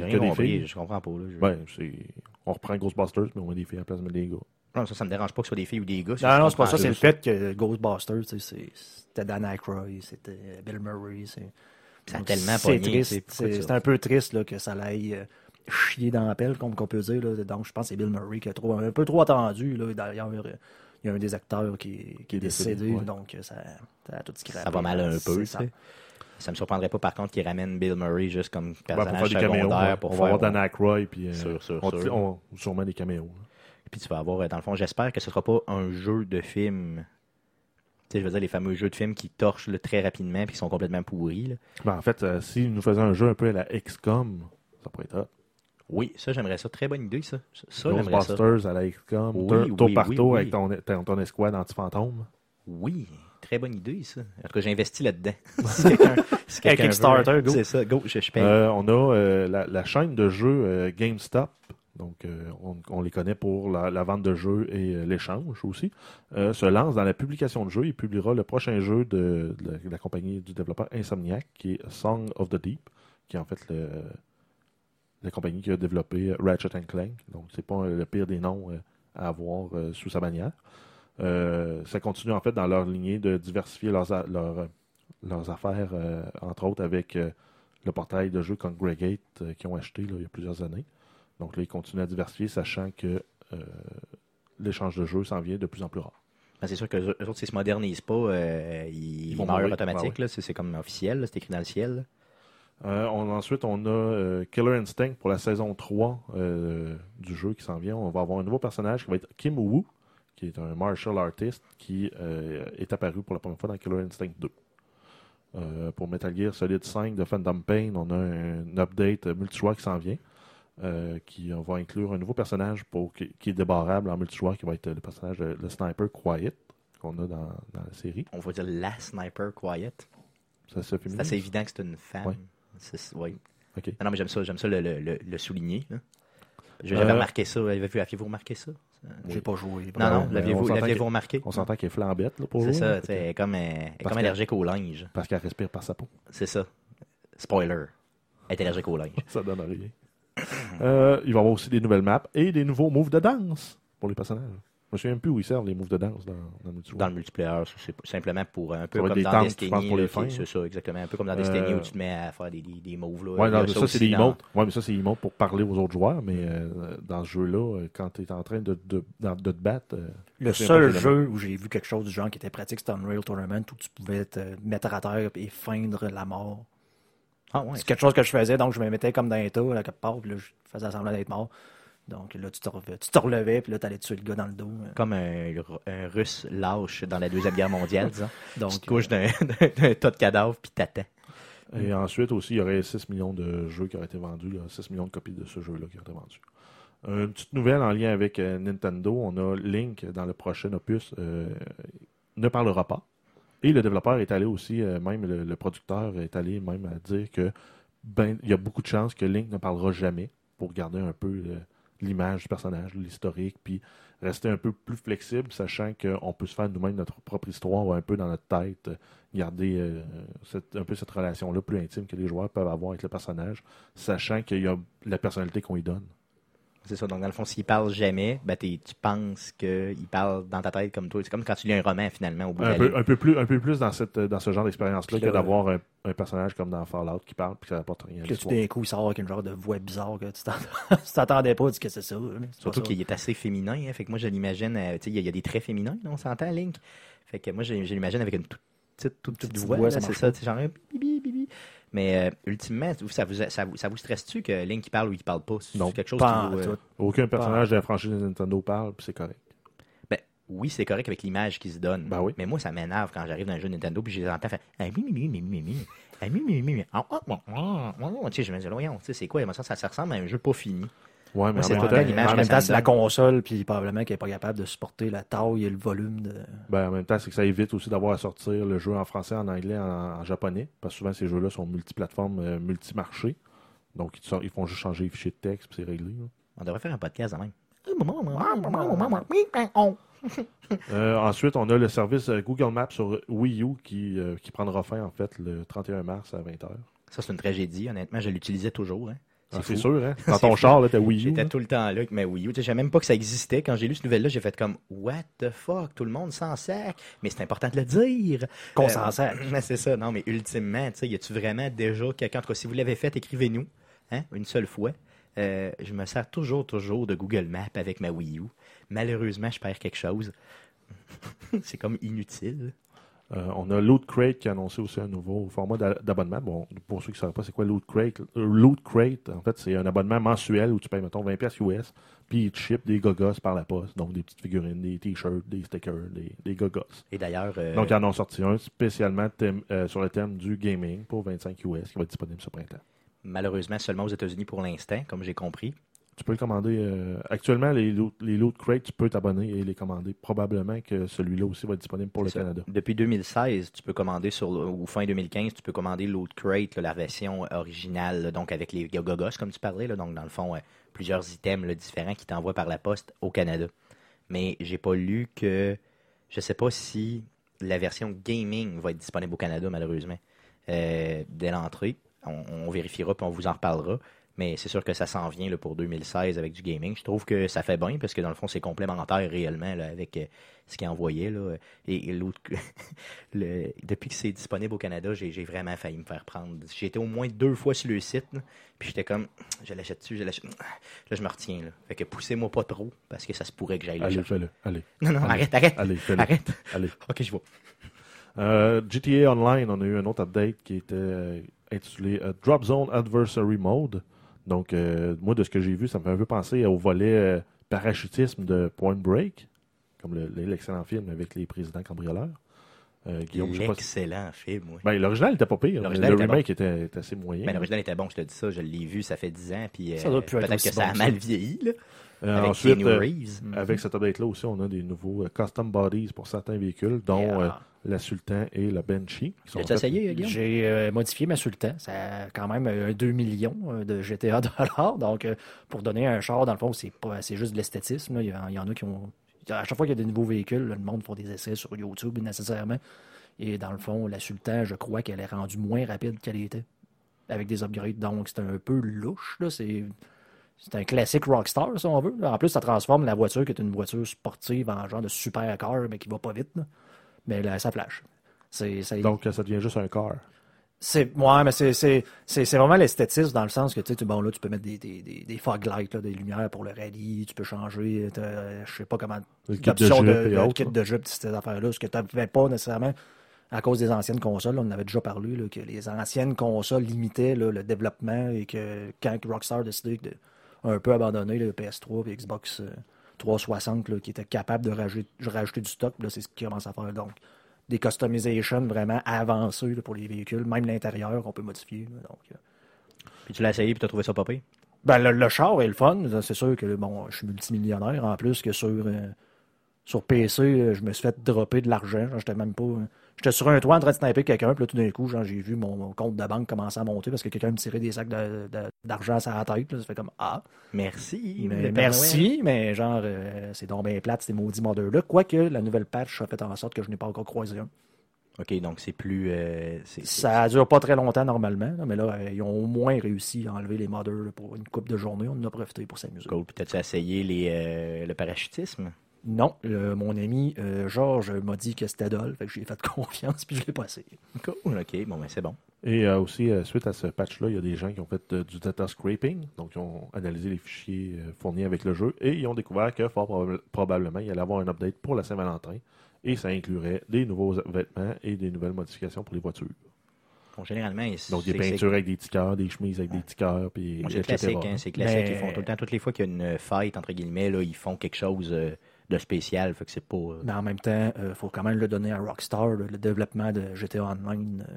Rien compris, filles? je comprends pas. Là. Je- Ben, c'est- on reprend Ghostbusters, mais on met des filles à la place des gars. Non, ça, ça me dérange pas que ce soit des filles ou des gars. Non, non, c'est pas ça, c'est le fait que Ghostbusters, c'était Dan Aykroyd, c'était Bill Murray. c'est- Ça a tellement sais, triste. C'est un peu triste là, que ça l'aille euh, chier dans la pelle, comme on peut dire. Là. Donc, je pense que c'est Bill Murray qui a trop, un peu trop attendu. Là. D'ailleurs, il y a un des acteurs qui, qui est décédé, décédé, ouais. donc euh, ça, ça a tout scrappé. Ça va mal un peu. Ça. Ça me surprendrait pas, par contre, qu'ils ramènent Bill Murray juste comme Ouais, pour personnage faire des caméos. secondaire. ouais. Pour on faire, va avoir Dan Aykroyd, puis euh, Sûr, sûr, on, sûr. on- sûrement des caméos. là. Puis tu vas avoir, euh, dans le fond, j'espère que ce sera pas un jeu de film. Tu sais, je veux dire, les fameux jeux de film qui torchent là, très rapidement puis qui sont complètement pourris. là. Ben, en fait, euh, s'ils nous faisaient un jeu un peu à la XCOM, ça pourrait être. Oui, ça, j'aimerais ça. Très bonne idée, ça. Ça, j'aimerais ça. Ghostbusters à la XCOM, Oui, tour, oui, tour oui, par oui, tour oui. avec ton, ton, ton escouade anti-fantôme. Oui, très bonne idée, ça. En tout cas, j'ai investi là-dedans. si quelqu'un si Hey, quelqu'un Kickstarter, veut- go. C'est ça, go, je, je paye. Euh, on a euh, la, la chaîne de jeux euh, GameStop. Donc, euh, on, on les connaît pour la, la vente de jeux et euh, l'échange aussi. euh, se lance dans la publication de jeux. Il publiera le prochain jeu de, de la, de la compagnie du développeur Insomniac, qui est Song of the Deep, qui est en fait le, la compagnie qui a développé Ratchet Clank. Donc, c'est pas euh, le pire des noms euh, à avoir euh, sous sa bannière. Euh, ça continue en fait dans leur lignée de diversifier leurs, a- leurs, leurs affaires, euh, entre autres avec euh, le portail de jeux Congregate euh, qu'ils ont acheté là, il y a plusieurs années. Donc là, ils continuent à diversifier, sachant que euh, l'échange de jeux s'en vient de plus en plus rare. Ben, c'est sûr que eux autres, s'ils se modernisent pas, euh, ils, Ils vont meurent automatique. Ah. C'est comme officiel, c'est écrit dans le ciel. Euh, on- ensuite, on a euh, Killer Instinct pour la saison 3 euh, du jeu qui s'en vient. On va avoir un nouveau personnage qui va être Kim Woo, qui est un martial artist qui euh, est apparu pour la première fois dans Killer Instinct 2. Euh, pour Metal Gear Solid 5 de Phantom Pain, on a un, update multijoueur qui s'en vient, euh, qui va inclure un nouveau personnage pour, qui, qui est débarrable en multijoueur, qui va être le personnage de le sniper Quiet, qu'on a dans, dans la série. On va dire la sniper quiet. Ça se C'est assez évident que c'est une femme. Ouais. Ok. Ah non, mais j'aime ça, j'aime ça le, le, le, souligner. J'avais Euh, remarqué ça. Avez-vous, remarqué ça? J'ai pas joué. Non, non, l'aviez-vous, remarqué? On s'entend qu'elle est flambette là, pour C'est ça, elle est comme, euh, comme que- allergique au linge. parce qu'elle respire par sa peau. C'est ça. Spoiler. Elle est allergique au linge. Ça donne rien. Euh, il va y avoir aussi des nouvelles maps et des nouveaux moves de danse pour les personnages. Je me souviens même plus où ils servent les moves de danse dans, dans le multijoueur. Dans le multiplayer, c'est simplement pour un peu comme des dans Destiny. pour les fins. C'est ça, exactement. Un peu comme dans Euh, Destiny où tu te mets à faire des, des, des moves. Là. Ouais, non, ça, c'est des dans-. Ouais, mais ça, c'est emotes pour parler aux autres joueurs. Mais euh, dans ce jeu-là, euh, quand tu es en train de, de, de- de te battre, euh, Le seul jeu où j'ai vu quelque chose du genre qui était pratique, c'était Unreal Tournament, où tu pouvais te mettre à terre et feindre la mort. Ah, ouais. C'est quelque chose que je faisais, donc je me mettais comme dans un tas, là, quelque part, puis là, je faisais semblant d'être mort. Donc là, tu te, relevais, tu te relevais, puis là, tu allais tuer le gars dans le dos. Comme un, un russe lâche dans la Deuxième Guerre mondiale, disons. Donc, tu te couches d'un d'un tas de cadavres puis t'attends. Et ensuite aussi, il y aurait 6 millions de jeux qui auraient été vendus, là, 6 millions de copies de ce jeu-là qui auraient été vendus. Euh, Une petite nouvelle en lien avec euh, Nintendo, on a Link dans le prochain opus euh, ne parlera pas. Et le développeur est allé aussi, euh, même le, le producteur est allé même à dire que ben il y a beaucoup de chances que Link ne parlera jamais pour garder un peu euh, l'image du personnage, l'historique, puis rester un peu plus flexible, sachant qu'on peut se faire nous-mêmes notre propre histoire un peu dans notre tête, euh, garder euh, un peu cette relation-là plus intime que les joueurs peuvent avoir avec le personnage, sachant qu'il y a la personnalité qu'on lui donne. C'est ça. Donc, dans le fond, s'il parle jamais, ben, t'es- tu penses qu'il parle dans ta tête comme toi. C'est comme quand tu lis un roman, finalement, au bout de Un la peu, un peu plus, un peu plus dans, cette, dans ce genre d'expérience-là que d'avoir un, un personnage comme dans Fallout qui parle puis que ça n'apporte rien Puis tout d'un coup, il sort avec une genre de voix bizarre que tu t'attendais pas, tu dis que c'est ça. C'est Surtout qu'il est assez féminin. hein. Fait que moi, je l'imagine. euh, tu sais, il y, a- il y a des traits féminins, on s'entend, Link. Fait que moi, je, je l'imagine avec une toute petite, toute petite petite voix. voix, ça c'est ça, sais, genre un bibi, bibi. Mais euh, ultimement, ça vous, ça vous, ça vous stresse-tu que Link il parle ou il parle pas? C'est Non. quelque chose Pas qui en vous, euh. Aucun personnage de la franchise de Nintendo parle, puis c'est correct. Ben, oui, c'est correct avec l'image qu'ils se donnent. Ben oui. Mais moi, ça m'énerve quand j'arrive dans un jeu Nintendo puis je les entends faire Ah, mi, mi, mi, mi, mi. Ah, mi, mi, mi, mi. Ah, ah, ah, ah, ah. Le temps l'image en même temps, c'est la console, puis probablement qu'elle n'est pas capable de supporter la taille et le volume de. ben, en même temps, c'est que ça évite aussi d'avoir à sortir le jeu en français, en anglais, en, en japonais. Parce que souvent, ces jeux-là sont multiplateformes, euh, multimarchés. Donc, ils, ils font juste changer les fichiers de texte, puis c'est réglé. là. On devrait faire un podcast même. Euh, ensuite, on a le service euh, Google Maps sur Wii U qui, euh, qui prendra fin, en fait, le 31 mars à 20h. Ça, c'est une tragédie. Honnêtement, je l'utilisais toujours. Hein. Ah. C'est sûr, hein? Dans ton char, là, t'as Wii U. J'étais tout le temps là avec ma Wii U. Je savais même pas que ça existait. Quand j'ai lu cette nouvelle-là, j'ai fait comme What the fuck? Tout le monde s'en sert. Mais c'est important de le dire. Qu'on Euh, s'en sert. mais c'est ça. Non, mais ultimement, tu sais, y a-tu vraiment déjà quelqu'un, en tout cas, si vous l'avez fait, écrivez-nous, hein, une seule fois. Euh, je me sers toujours, toujours de Google Maps avec ma Wii U. Malheureusement, je perds quelque chose. c'est comme inutile. Euh, on a Loot Crate qui a annoncé aussi un nouveau format d'a- d'abonnement. Bon, pour ceux qui ne savent pas, c'est quoi Loot Crate Euh, Loot Crate, en fait, c'est un abonnement mensuel où tu payes, mettons, 20$ piastres US, puis ils te ship des gogos par la poste. Donc, des petites figurines, des t-shirts, des stickers, des, des gogos. Et d'ailleurs, euh, Donc, ils en ont sorti un spécialement thème- euh, sur le thème du gaming pour 25 US qui va être disponible ce printemps. malheureusement, seulement aux États-Unis pour l'instant, comme j'ai compris. Tu peux le commander. euh, actuellement, les loot, les loot Crate, tu peux t'abonner et les commander. Probablement que celui-là aussi va être disponible pour le ça. Canada. Depuis 2016, tu peux commander sur ou fin 2015, tu peux commander Loot Crate, là, la version originale, là, donc avec les gogos comme tu parlais, là, donc dans le fond euh, plusieurs items là, différents qui t'envoient par la poste au Canada. Mais j'ai pas lu que je sais pas si la version gaming va être disponible au Canada malheureusement euh, dès l'entrée. On, on vérifiera puis on vous en reparlera. Mais c'est sûr que ça s'en vient là, pour 2016 avec du gaming. Je trouve que ça fait bien parce que dans le fond, c'est complémentaire réellement là, avec euh, ce qu'il envoyait. Là. Et, et l'autre, le- depuis que c'est disponible au Canada, j'ai j'ai vraiment failli me faire prendre. J'ai été au moins deux fois sur le site, là, puis j'étais comme, je l'achète dessus, je l'achète. Là, je me retiens. Là. Fait que poussez-moi pas trop parce que ça se pourrait que j'aille le Allez, fais-le. Allez, Non, non, Allez. arrête, arrête. allez, fais-le. Arrête. Allez. Ok, je vois. Euh, GTA Online, on a eu un autre update qui était euh, intitulé Drop Zone Adversary Mode. Donc, euh, moi, de ce que j'ai vu, ça me fait un peu penser au volet euh, parachutisme de Point Break, comme le- l'excellent film avec les présidents cambrioleurs. Euh, Guillaume, je sais pas si- Excellent film, oui. Ben, l'original était pas pire. mais L'original Le était remake était, était assez moyen. Mais l'original était bon, je te dis ça, je l'ai vu, ça fait 10 ans, puis euh, Ça doit plus être peut-être que ça bon a mal vieilli. Là, Euh, avec ensuite, euh, Reeves. avec cet update-là aussi, on a des nouveaux euh, custom bodies pour certains véhicules, dont Yeah. La Sultan et la Banshee. essayé, Guillaume? J'ai euh, modifié ma Sultan. Ça a quand même euh, 2 millions euh, de GTA dollars. Donc, euh, pour donner un char, dans le fond, c'est pas c'est juste de l'esthétisme. Il, y en a qui ont. À chaque fois qu'il y a des nouveaux véhicules, là, le monde font des essais sur YouTube nécessairement. Et dans le fond, la Sultan, je crois qu'elle est rendue moins rapide qu'elle était. Avec des upgrades. Donc, c'est un peu louche. là. C'est. C'est un classique Rockstar, si on veut. En plus, ça transforme la voiture, qui est une voiture sportive, en genre de supercar, mais qui va pas vite. là. Mais là, ça flash. C'est, ça- Donc, ça devient juste un car. c'est, ouais, mais c'est, vraiment l'esthétisme dans le sens que, tu sais, bon, là, tu peux mettre des, des, des, des fog lights, là, des lumières pour le rallye, tu peux changer, je sais pas comment, Le kit de de, de autres, kit de jupe, ces affaires-là, ce que tu n'avais pas nécessairement à cause des anciennes consoles. là, on en avait déjà parlé, là, que les anciennes consoles limitaient là, le développement et que quand Rockstar a décidé de un peu abandonner le PS3 et Xbox euh, 360 là, qui était capable de rajouter, rajouter du stock, là, c'est ce qu'ils commencent à faire. Donc, des customisations vraiment avancées là, pour les véhicules, même l'intérieur, on peut modifier. là, donc, euh, Puis tu l'as essayé, puis tu as trouvé ça pas pire? ben, le, le char est le fun. C'est sûr que bon, je suis multimillionnaire en plus que sur, euh, sur PC, je me suis fait dropper de l'argent. J'étais même pas. euh, J'étais sur un toit en train de sniper quelqu'un, puis là, tout d'un coup, j'ai vu mon, mon compte de banque commencer à monter parce que quelqu'un me tirait des sacs de- de- d'argent sur la tête. là. Ça fait comme Ah, Merci. mais merci, mais genre, euh, c'est donc bien plate, ces maudits modeurs-là. Quoique la nouvelle patch a fait en sorte que je n'ai pas encore croisé un. OK, donc c'est plus. euh, Ça dure pas très longtemps normalement, là, mais là, euh, ils ont au moins réussi à enlever les modders là, pour une coupe de journée. On en a profité pour s'amuser. Cool. Puis t'as-tu essayé les, euh, le parachutisme? Non, le- mon ami euh, Georges m'a dit que c'était dol, fait que j'ai fait confiance puis je l'ai passé. Cool, OK. Bon, ben c'est bon. Et euh, aussi, euh, suite à ce patch-là, il y a des gens qui ont fait euh, du data scraping, donc ils ont analysé les fichiers euh, fournis avec le jeu, et ils ont découvert que fort proba- probablement, il allait avoir un update pour la Saint-Valentin, et ça inclurait des nouveaux vêtements et des nouvelles modifications pour les voitures. Bon, généralement, Donc des peintures avec des tickers, des chemises avec des tickers, puis Moi, C'est classique, hein, c'est classique. Mais- Ils font tout le temps, toutes les fois qu'il y a une fight, entre guillemets, là, ils font quelque chose euh, de spécial. Fait que c'est pas. euh, Mais en même temps, il faut quand même le donner à Rockstar. là. le développement de GTA Online, euh,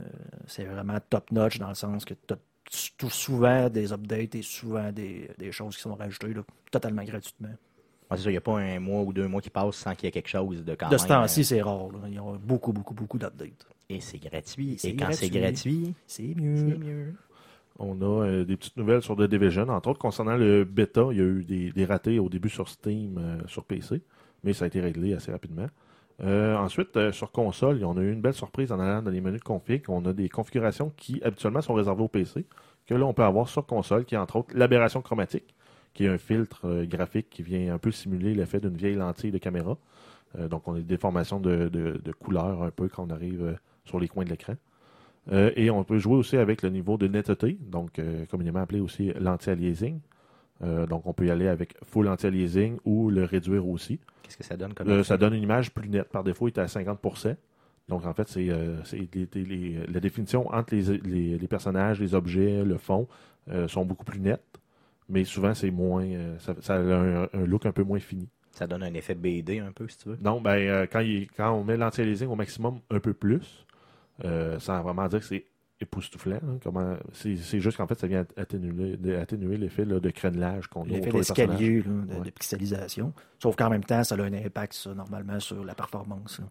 c'est vraiment top-notch dans le sens que tu as souvent des updates et souvent des, des choses qui sont rajoutées là, totalement gratuitement. ouais, c'est ça, il n'y a pas un mois ou deux mois qui passent sans qu'il y ait quelque chose de quand de même. ce temps-ci, euh, c'est rare. là. Ils ont beaucoup, beaucoup, beaucoup d'updates. Et c'est gratuit. Et quand c'est gratuit. C'est c'est mieux. mieux. On a euh, des petites nouvelles sur The Division. Entre autres, concernant le bêta, il y a eu des, des ratés au début sur Steam, euh, sur PC, mais ça a été réglé assez rapidement. Euh, ensuite, euh, sur console, on a eu une belle surprise en allant dans les menus de config. On a des configurations qui habituellement sont réservées au PC, que là on peut avoir sur console, qui est entre autres l'aberration chromatique, qui est un filtre euh, graphique qui vient un peu simuler l'effet d'une vieille lentille de caméra. Donc on a des déformations de, de, couleurs un peu quand on arrive sur les coins de l'écran. Et on peut jouer aussi avec le niveau de netteté, donc communément appelé aussi l'anti-aliasing. Euh, donc on peut y aller avec full anti-aliasing ou le réduire aussi. Qu'est-ce que ça donne comme Euh, ça donne une image plus nette. Par défaut, il est à 50%. Donc en fait, c'est euh, c'est les- les- les- la définition entre les, les- les personnages, les objets, le fond euh, sont beaucoup plus nettes. Mais souvent, c'est moins. ça, ça a un, un look un peu moins fini. Ça donne un effet BD un peu, si tu veux? Non, ben, quand, il- quand on met l'anti-aliasing au maximum un peu plus, euh, sans vraiment dire que c'est époustouflant. hein, comment- c'est juste qu'en fait, ça vient atténuer, atténuer l'effet de crénelage qu'on a L'effet d'escalier, de, Ouais. de pixelisation. Sauf qu'en même temps, ça a un impact, ça, normalement, sur la performance. là.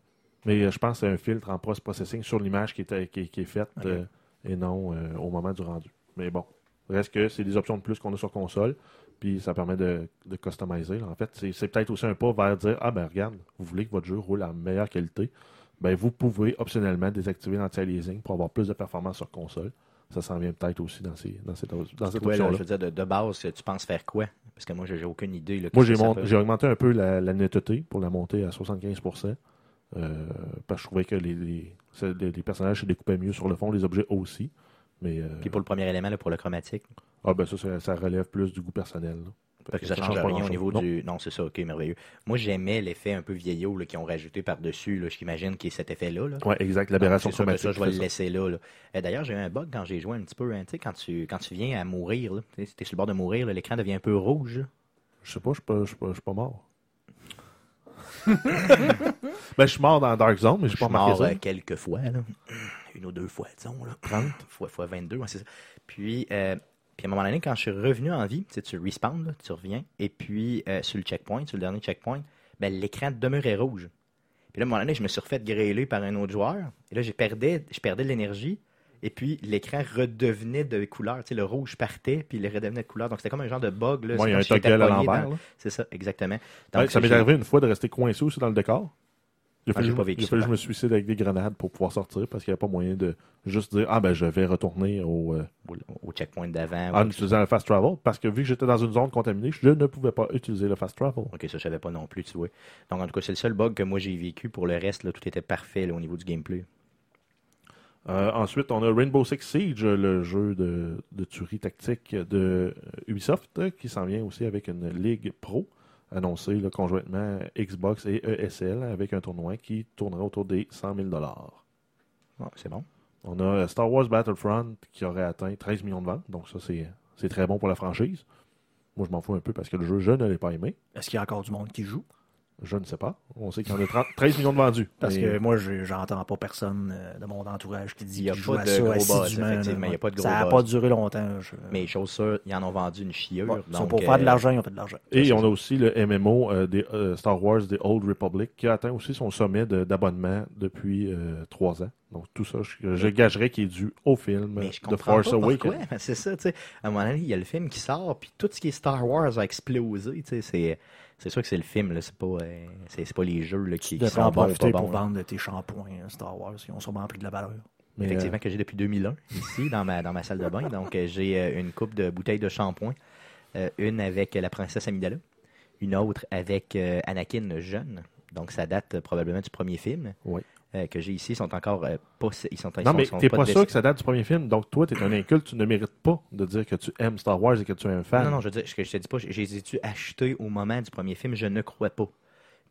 Mais euh, je pense que c'est un filtre en post-processing sur l'image qui est, qui, est- qui est faite euh, et non euh, au moment du rendu. Mais bon, reste que c'est des options de plus qu'on a sur console, puis ça permet de, de customiser. là. En fait, c'est c'est peut-être aussi un pas vers dire Ah ben regarde, vous voulez que votre jeu roule en meilleure qualité, ben vous pouvez optionnellement désactiver l'anti-aliasing pour avoir plus de performance sur console. Ça s'en vient peut-être aussi dans, ces, dans cette, dans cette Toi, là, option-là. je veux dire, de, de base, tu penses faire quoi? Parce que moi, j'ai aucune idée. là, Moi, j'ai augmenté un peu la, la netteté pour la monter à 75%. euh, parce que je trouvais que les, les, c'est- les- les personnages se découpaient mieux sur le fond, les objets aussi. Mais euh, Puis pour le premier élément, là, pour le chromatique, ah, ben ça, ça, ça relève plus du goût personnel. Parce que que ça change rien au niveau Non. du. Non, c'est ça, ok, merveilleux. Moi, j'aimais l'effet un peu vieillot là, qu'ils ont rajouté par-dessus. là, J'imagine qu'il y a cet effet-là. Là. Ouais, exact. L'aberration chromatique. Ça, je vais le ça. laisser là. là. Euh, D'ailleurs, j'ai eu un bug quand j'ai joué un petit peu. hein, tu sais, quand tu, quand tu viens à mourir, là, tu sais, si t'es sur le bord de mourir, l'écran devient un peu rouge. Je sais pas, je suis pas, je suis pas, pas mort. ben, je suis mort dans Dark Zone, mais je suis pas mort ça. euh, quelques fois. Là. Une ou deux fois, disons. Là. 30 fois, fois 22, ouais, c'est ça. Puis, euh, puis à un moment donné, quand je suis revenu en vie, tu sais, tu respawns, là, tu reviens. Et puis, euh, sur le checkpoint, sur le dernier checkpoint, ben, l'écran demeurait rouge. Puis là, à un moment donné, je me suis refait grêler par un autre joueur. Et là, perdais, je perdais de l'énergie. Et puis, l'écran redevenait de couleur. Tu sais, le rouge partait, puis il redevenait de couleur. Donc, c'était comme un genre de bug. Là. Il y a un toggle à l'envers. dans-. C'est ça, exactement. Ouais, ça m'est arrivé une fois de rester coincé aussi dans le décor. Il a Ah, fallu, pas je- vécu il a fallu que je me suicide avec des grenades pour pouvoir sortir parce qu'il n'y avait pas moyen de juste dire Ah ben je vais retourner au, euh, Au, checkpoint d'avant. en utilisant le fast travel parce que vu que j'étais dans une zone contaminée, je ne pouvais pas utiliser le fast travel. Ok, ça, je savais pas non plus, tu vois. Donc, en tout cas, c'est le seul bug que moi j'ai vécu. Pour le reste, là, tout était parfait là, au niveau du gameplay. Euh, ensuite, on a Rainbow Six Siege, le jeu de, de tuerie tactique de Ubisoft, qui s'en vient aussi avec une Ligue Pro, annoncée là, conjointement Xbox et ESL, avec un tournoi qui tournera autour des 100 000 Bon, c'est bon. On a Star Wars Battlefront qui aurait atteint 13 millions de ventes, donc ça c'est c'est très bon pour la franchise. Moi je m'en fous un peu parce que le jeu, je ne l'ai pas aimé. Est-ce qu'il y a encore du monde qui joue? Je ne sais pas. On sait qu'il y en a 30 13 millions de vendus. Parce Mais- que moi, je- j'entends pas personne euh, de mon entourage qui dit Il y a qu'il pas joue à de ça gros assidûment, effectivement, il y a pas de gros Ça n'a pas duré longtemps. je- Mais les choses sûres, ils en ont vendu une chieur. Ouais, ils sont donc, pour faire de euh, l'argent, ils ont fait de l'argent. Et on a aussi le MMO euh, des euh, Star Wars The Old Republic qui a atteint aussi son sommet de- d'abonnement depuis euh, trois ans. Donc tout ça, je, je gagerais qu'il est dû au film Mais je de comprends Force pas Awakens. pourquoi. C'est ça, tu sais. À un moment donné, il y a le film qui sort, puis tout ce qui est Star Wars a explosé. Tu sais, c'est, C'est sûr que c'est le film, là, c'est pas, euh, c'est, c'est pas les jeux là, qui, sont en bons ou pour là. vendre tes shampoings euh, Star Wars. Ils ont sûrement pris de la valeur. Mais, Effectivement, que j'ai depuis 2001 ici dans ma, dans ma salle de bain. Donc, euh, j'ai euh, une coupe de bouteilles de shampoing. Euh, une avec la princesse Amidala. Une autre avec euh, Anakin jeune. Donc, ça date euh, probablement du premier film. Oui. Euh, que j'ai ici. Ils sont encore euh, pas. Ils sont, ils Non, sont- mais t'es pas déc- sûr que ça date du premier film? Donc, toi, t'es un inculte, tu ne mérites pas de dire que tu aimes Star Wars et que tu es un fan. Non, non, je, dire, je, je te dis pas, je, les ai-tu achetés au moment du premier film? Je ne crois pas.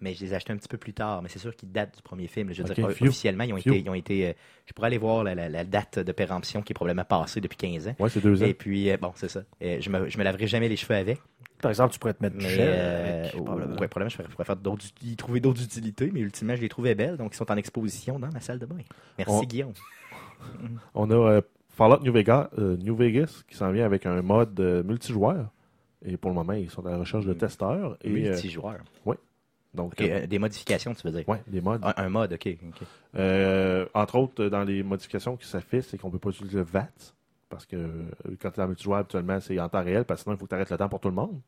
Mais je les ai achetés un petit peu plus tard. Mais c'est sûr qu'ils datent du premier film. Je veux dire, officiellement, ils ont été. Ils ont été euh, je pourrais aller voir la, la- la date de péremption qui est probablement passée depuis 15 ans. Ouais, c'est deux ans. Et puis, bon, c'est ça. Je, me, je me laverai jamais les cheveux avec. Par exemple, tu pourrais te mettre du Mais, gel euh, avec, ou- probablement. ouais, probablement, je pourrais, faire d'autres, y trouver d'autres utilités. Mais ultimement, je les trouvais belles. Donc, ils sont en exposition dans ma salle de bain. Merci, On- Guillaume. On a euh, Fallout New Vegas, euh, New Vegas qui s'en vient avec un mode euh, multijoueur. Et pour le moment, ils sont à la recherche de Mm. testeurs. Et, euh, Multijoueur. donc, Ok, euh, des modifications, tu veux dire? ouais, des modes. Un, un mode, ok. Euh, entre autres, dans les modifications que ça fait, c'est qu'on peut pas utiliser le VAT. Parce que quand tu es en multijoueur, habituellement, c'est en temps réel, parce que sinon, il faut que tu arrêtes le temps pour tout le monde.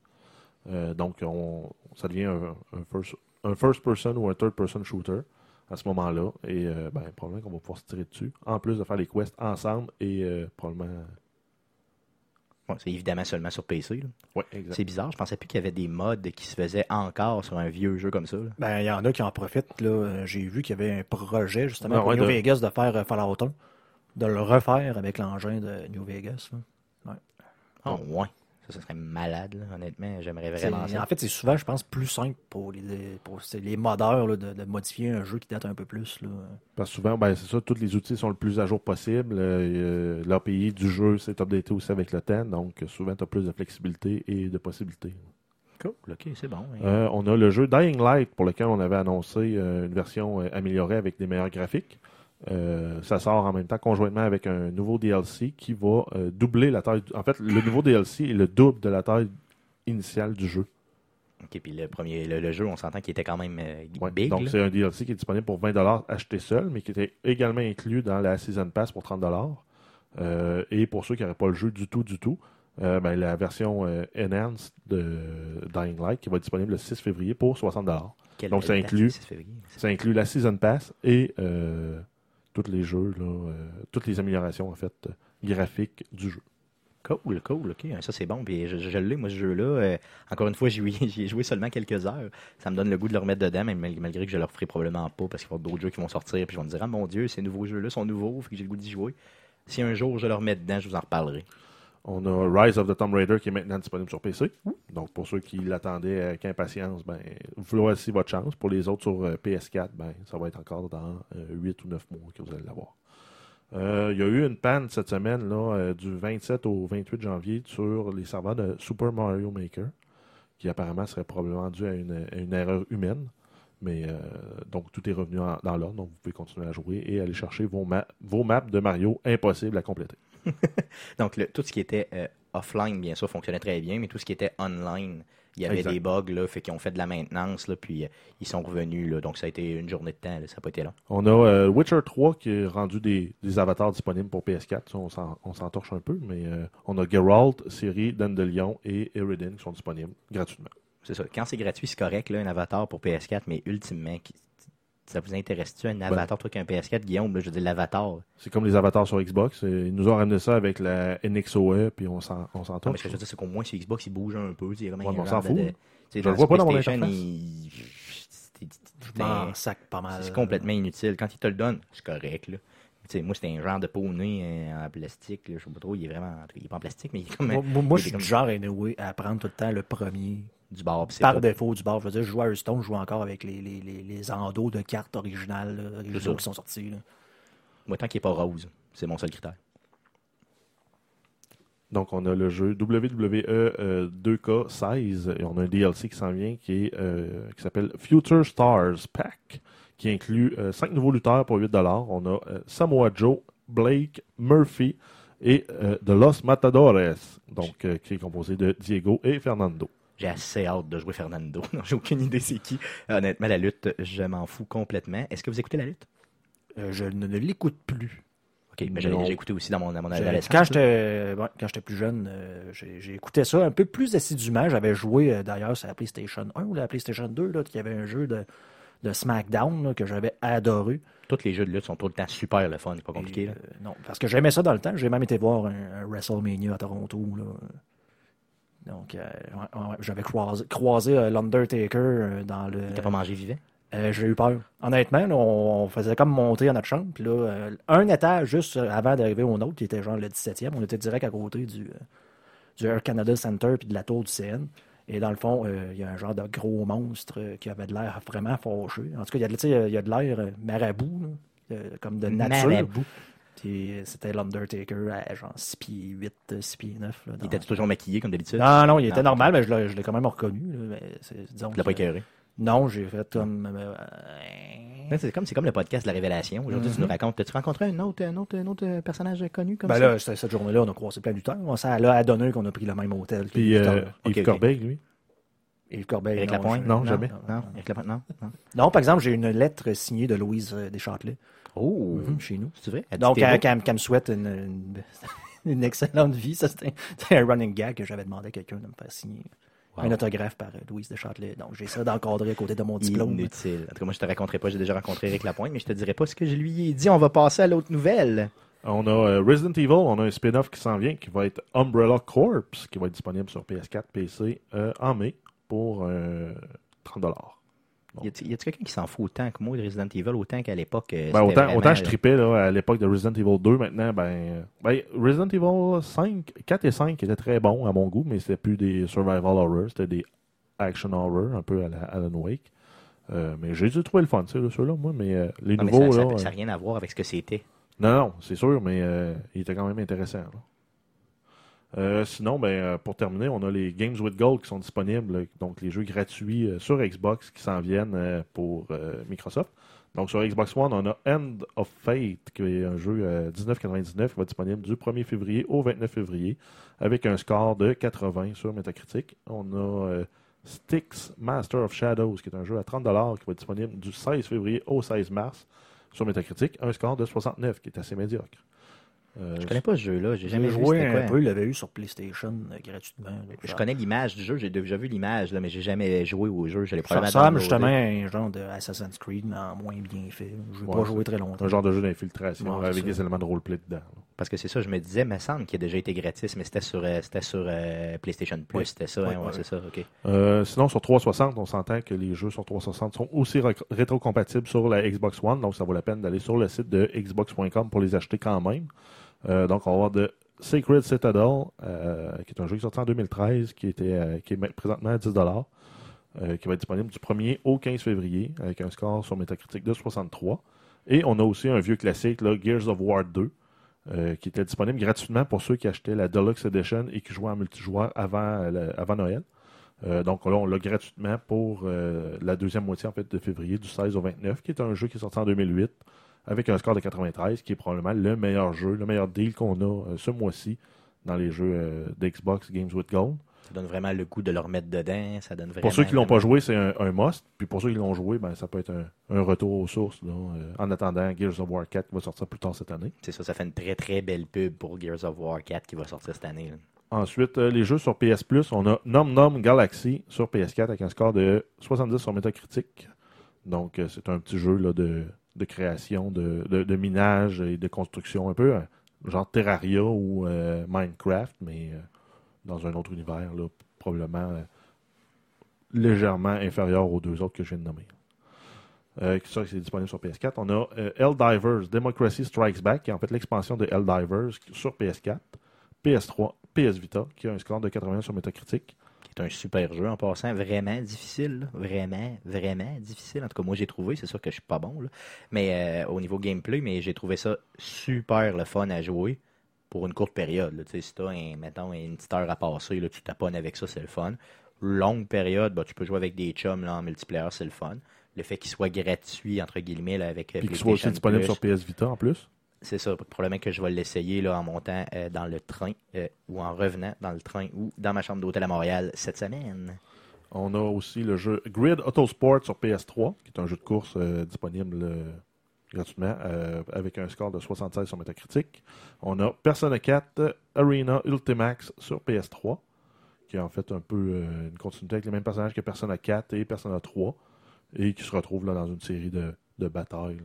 Euh, donc, on, ça devient un, un first, un first person ou un third person shooter à ce moment-là. Et euh, ben, probablement qu'on va pouvoir se tirer dessus. En plus de faire les quests ensemble et euh, probablement. Bon, c'est évidemment seulement sur PC. là. Ouais, exact. C'est bizarre, je pensais plus qu'il y avait des mods qui se faisaient encore sur un vieux jeu comme ça. là. Ben, il y en a qui en profitent. Là. J'ai vu qu'il y avait un projet justement Ah, pour ouais, New de- Vegas de faire Fallout 1, de le refaire avec l'engin de New Vegas. là. Oh, ouais. Ça, ça serait malade, là. honnêtement. J'aimerais vraiment ça. En fait, c'est souvent, je pense, plus simple pour les, pour c'est les modeurs là, de, de modifier un jeu qui date un peu plus. Là. Parce que souvent, ben, c'est ça, tous les outils sont le plus à jour possible. Euh, L'API du jeu s'est updaté aussi avec le temps. Donc, souvent, tu as plus de flexibilité et de possibilités. Cool, ok, c'est bon. hein. Euh, on a le jeu Dying Light pour lequel on avait annoncé euh, une version euh, améliorée avec des meilleurs graphiques. Euh, ça sort en même temps conjointement avec un nouveau DLC qui va euh, doubler la taille. En fait, le nouveau DLC est le double de la taille initiale du jeu. Ok, puis le premier, le, le jeu, on s'entend qu'il était quand même euh, Ouais. big. Donc, c'est un DLC qui est disponible pour 20$ acheté seul, mais qui était également inclus dans la Season Pass pour 30$. Euh, et pour ceux qui n'auraient pas le jeu du tout, du tout, ben, la version Enhanced de Dying Light qui va être disponible le 6 février pour 60$. Quelle donc, ça inclut- le 6 février. Ça inclut la Season Pass et tous les jeux, là, euh, toutes les améliorations euh, graphiques du jeu. Cool, cool, ok. Ça, c'est bon. Puis je, l'ai, moi, ce jeu-là. Euh, encore une fois, j'y ai joué seulement quelques heures. Ça me donne le goût de le remettre dedans, mal- malgré que je le referai probablement pas parce qu'il y avoir d'autres jeux qui vont sortir. Puis je vais me dire, ah mon Dieu, ces nouveaux jeux-là sont nouveaux, fait que j'ai le goût d'y jouer. Si un jour je le remets dedans, je vous en reparlerai. On a Rise of the Tomb Raider qui est maintenant disponible sur PC. Donc pour ceux qui l'attendaient avec impatience, ben, voici votre chance. Pour les autres sur euh, PS4, ben, ça va être encore dans 8 ou 9 mois que vous allez l'avoir. Euh, Il y a eu une panne cette semaine, là, euh, du 27 au 28 janvier, sur les serveurs de Super Mario Maker, qui apparemment serait probablement dû à une, à une erreur humaine. Mais euh, donc tout est revenu en- dans l'ordre, donc vous pouvez continuer à jouer et aller chercher vos, ma- vos maps de Mario impossibles à compléter. Donc, le- tout ce qui était euh, offline, bien sûr, fonctionnait très bien, mais tout ce qui était online, il y avait Exact. des bugs, là, fait qu'ils ont fait de la maintenance, là, puis euh, ils sont revenus, là, donc ça a été une journée de temps, là, ça n'a pas été long. On a euh, Witcher 3 qui a rendu des, des avatars disponibles pour PS4. Ça, on s'en- torche un peu, mais euh, on a Geralt, Ciri, Dandelion et Eridin qui sont disponibles gratuitement. C'est ça. Quand c'est gratuit, c'est correct, là, un avatar pour PS4, mais ultimement, qui- ça vous intéresse-tu un avatar, toi, qu'un PS4, Guillaume, là, je veux dire, l'avatar? C'est comme les avatars sur Xbox. Euh, Ils nous ont ramené ça avec la NXOE, puis on s'en on Non, mais ce que je veux dire, c'est qu'au moins, sur Xbox, il bouge un peu, tu sais, comme Ouais, un on s'en fout, de- Je le vois pas dans mon interface. il- Je m'en un- sac pas mal. C'est complètement inutile. Quand il te le donne, c'est correct. Là. Tu sais, moi, c'était un genre de poney euh, en plastique. Là. Je sais pas trop, il est vraiment. Il est pas en plastique, mais il est comme Moi, moi, il je suis comme du genre anyway, à prendre tout le temps le premier. Du bar. Par pas- défaut du bar. Je veux dire, je joue à Hearthstone, je joue encore avec les, les, les, les endos de cartes originales là, originaux qui sont sortis. là. Moi, tant qu'il est pas rose, c'est mon seul critère. Donc, on a le jeu WWE euh, 2K16 et on a un DLC qui s'en vient qui est euh, qui s'appelle Future Stars Pack qui inclut 5 nouveaux lutteurs pour 8 On a euh, Samoa Joe, Blake, Murphy et euh, The Los Matadores, donc euh, qui est composé de Diego et Fernando. J'ai assez hâte de jouer Fernando. Non, J'ai aucune idée c'est qui. Honnêtement, la lutte, je m'en fous complètement. Est-ce que vous écoutez la lutte? Euh, je ne, ne l'écoute plus. OK, mais j'ai Non. j'ai écouté aussi dans mon, dans mon adolescence. Quand là. j'étais ouais, quand j'étais plus jeune, euh, j'ai écouté ça un peu plus assidûment. J'avais joué euh, d'ailleurs sur la PlayStation 1 ou la PlayStation 2, là, qu'il y avait un jeu de, de SmackDown là, que j'avais adoré. Tous les jeux de lutte sont tout le temps super le fun, c'est pas compliqué. Et, là. euh, non, parce que j'aimais ça dans le temps. J'ai même été voir un, un WrestleMania à Toronto. Là. Donc, euh, j'avais croisé, croisé euh, l'Undertaker euh, dans le. T'as pas mangé vivant? Euh, j'ai eu peur. Honnêtement, là, on, on faisait comme monter à notre chambre. Puis là, euh, un étage juste avant d'arriver au nôtre, qui était genre le 17e, on était direct à côté du, euh, du Air Canada Center puis de la tour du CN. Et dans le fond, il y a un genre de gros monstre qui avait de l'air vraiment fâché. En tout cas, il y a, de- tu sais, il y a de l'air marabout, là, comme de nature. Marabout. Puis euh, c'était l'Undertaker à genre 6 pieds 8, euh, 6 pieds 9. Là, Il était toujours maquillé comme d'habitude? Non, non, il était Non. normal, mais je l'ai, je l'ai quand même reconnu. là, mais disons Tu l'as pas écœuré? Non, j'ai fait comme. euh, C'est comme, c'est comme le podcast de la révélation. Aujourd'hui, tu nous racontes. As-tu rencontré un autre, un autre, un autre personnage connu comme Ben ça? là, cette journée-là, on a croisé plein lutteurs. On s'est là à qu'on a pris le même hôtel. Puis euh, Yves. Corbeil, lui? Yves Corbeil. Eric non, Lapointe? je- Non, jamais. Non, non. non. Non, par exemple, j'ai une lettre signée de Louise euh, Deschâtelet Oh! mhm, chez nous. C'est vrai? Donc, beau? qu'elle- qu'elle me souhaite une, une- une excellente vie. Ça, c'était un running gag que j'avais demandé à quelqu'un de me faire signer. Wow. Un autographe par euh, Louise Deschâtelet. Donc, j'ai ça d'encadrer à côté de mon diplôme. Inutile. En tout cas, moi, je te raconterai pas. J'ai déjà rencontré Eric Lapointe, mais je te dirai pas ce que je lui ai dit. On va passer à l'autre nouvelle. On a euh, Resident Evil, on a un spin-off qui s'en vient qui va être Umbrella Corps, qui va être disponible sur PS4, PC euh, en mai pour euh, 30 dollars. Y a-t-il quelqu'un qui s'en fout autant que moi de Resident Evil, autant qu'à l'époque? euh, Ben, autant, vraiment, autant je tripais là, à l'époque de Resident Evil 2, maintenant, ben, ben, Resident Evil 5, 4 et 5 étaient très bons à mon goût, mais c'était plus des survival horror, c'était des action horror, un peu à la Alan Wake. Euh, mais j'ai dû trouver le fun, tu sais, là, ceux-là, moi, mais euh, les non, mais nouveaux, ça n'a rien à voir avec ce que c'était. Non, non, c'est sûr, mais euh, il était quand même intéressant. là. Euh, sinon, ben, euh, pour terminer, on a les Games with Gold qui sont disponibles, donc les jeux gratuits euh, sur Xbox qui s'en viennent pour Microsoft. Donc sur Xbox One, on a End of Fate, qui est un jeu euh, 19,99 qui va être disponible du 1er février au 29 février, avec un score de 80 sur Metacritic. On a euh, Styx Master of Shadows, qui est un jeu à 30$ qui va être disponible du 16 février au 16 mars sur Metacritic, un score de 69, qui est assez médiocre. Euh, Je connais pas ce jeu-là. J'ai jamais vu joué c'était un peu, il l'avait eu sur PlayStation euh, gratuitement. là. Je connais l'image du jeu, j'ai déjà vu l'image, là, mais j'ai jamais joué au jeu. Je Ça ressemble justement à un genre de Assassin's Creed, mais en moins bien fait. Je n'ai Ouais, pas joué très longtemps. un genre de jeu d'infiltration Ouais, avec c'est des ça. éléments de roleplay dedans. là. Parce que c'est ça, je me disais, me semble qu'il a déjà été gratis, mais c'était sur, euh, c'était sur euh, PlayStation Plus, Oui. c'était ça, Oui, hein, oui, c'est ça, ok. Euh, sinon, sur 360, on s'entend que les jeux sur 360 sont aussi rétrocompatibles sur la Xbox One, donc ça vaut la peine d'aller sur le site de xbox.com pour les acheter quand même. Euh, donc, on va avoir de Sacred Citadel, euh, qui est un jeu qui est sorti en 2013, qui, était, euh, qui est présentement à 10 euh, qui va être disponible du 1er au 15 février, avec un score sur Metacritic de 63. Et on a aussi un vieux classique, là, Gears of War 2, euh, qui était disponible gratuitement pour ceux qui achetaient la Deluxe Edition et qui jouaient en multijoueur avant, avant Noël. Donc là, on l'a gratuitement pour la deuxième moitié en fait, de février, du 16 au 29, qui est un jeu qui est sorti en 2008 avec un score de 93, qui est probablement le meilleur jeu, le meilleur deal qu'on a euh, ce mois-ci dans les jeux euh, d'Xbox Games with Gold. Ça donne vraiment le goût de le remettre dedans, ça donne vraiment... Pour ceux qui l'ont pas joué, c'est un, un must. Puis pour ceux qui l'ont joué, ben, ça peut être un, un retour aux sources. là, euh, en attendant Gears of War 4 qui va sortir plus tard cette année. C'est ça, ça fait une très très belle pub pour Gears of War 4 qui va sortir cette année. là. Ensuite, les jeux sur PS Plus, on a Nom Nom Galaxy sur PS4 avec un score de 70 sur Metacritic. Donc, c'est un petit jeu là, de, de création, de, de, minage et de construction, un peu genre Terraria ou euh, Minecraft, mais euh, dans un autre univers, là, probablement euh, légèrement inférieur aux deux autres que je viens de nommer. Ça, c'est disponible sur PS4. On a Helldivers Democracy Strikes Back, qui est en fait l'expansion de Helldivers sur PS4. PS3, PS Vita, qui a un score de 80 sur Metacritic. Qui est un super jeu en passant, vraiment difficile, là. vraiment, vraiment difficile. En tout cas, moi j'ai trouvé, c'est sûr que je suis pas bon, là. mais euh, au niveau gameplay, mais j'ai trouvé ça super le fun à jouer pour une courte période. Là. Tu sais, Si tu as, un, mettons, une petite heure à passer, là, tu taponnes avec ça, c'est le fun. Longue période, bah, tu peux jouer avec des chums là, en multiplayer, c'est le fun. Le fait qu'il soit gratuit, entre guillemets, là, avec euh, Puis qui soit aussi disponible sur PS Vita en plus. C'est ça, probablement que je vais l'essayer là, en montant euh, dans le train euh, ou en revenant dans le train ou dans ma chambre d'hôtel à Montréal cette semaine. On a aussi le jeu Grid Autosport sur PS3, qui est un jeu de course euh, disponible gratuitement avec un score de 76 sur Metacritic. On a Persona 4 Arena Ultimax sur PS3, qui est en fait un peu une continuité avec les mêmes personnages que Persona 4 et Persona 3, et qui se retrouve là, dans une série de, batailles.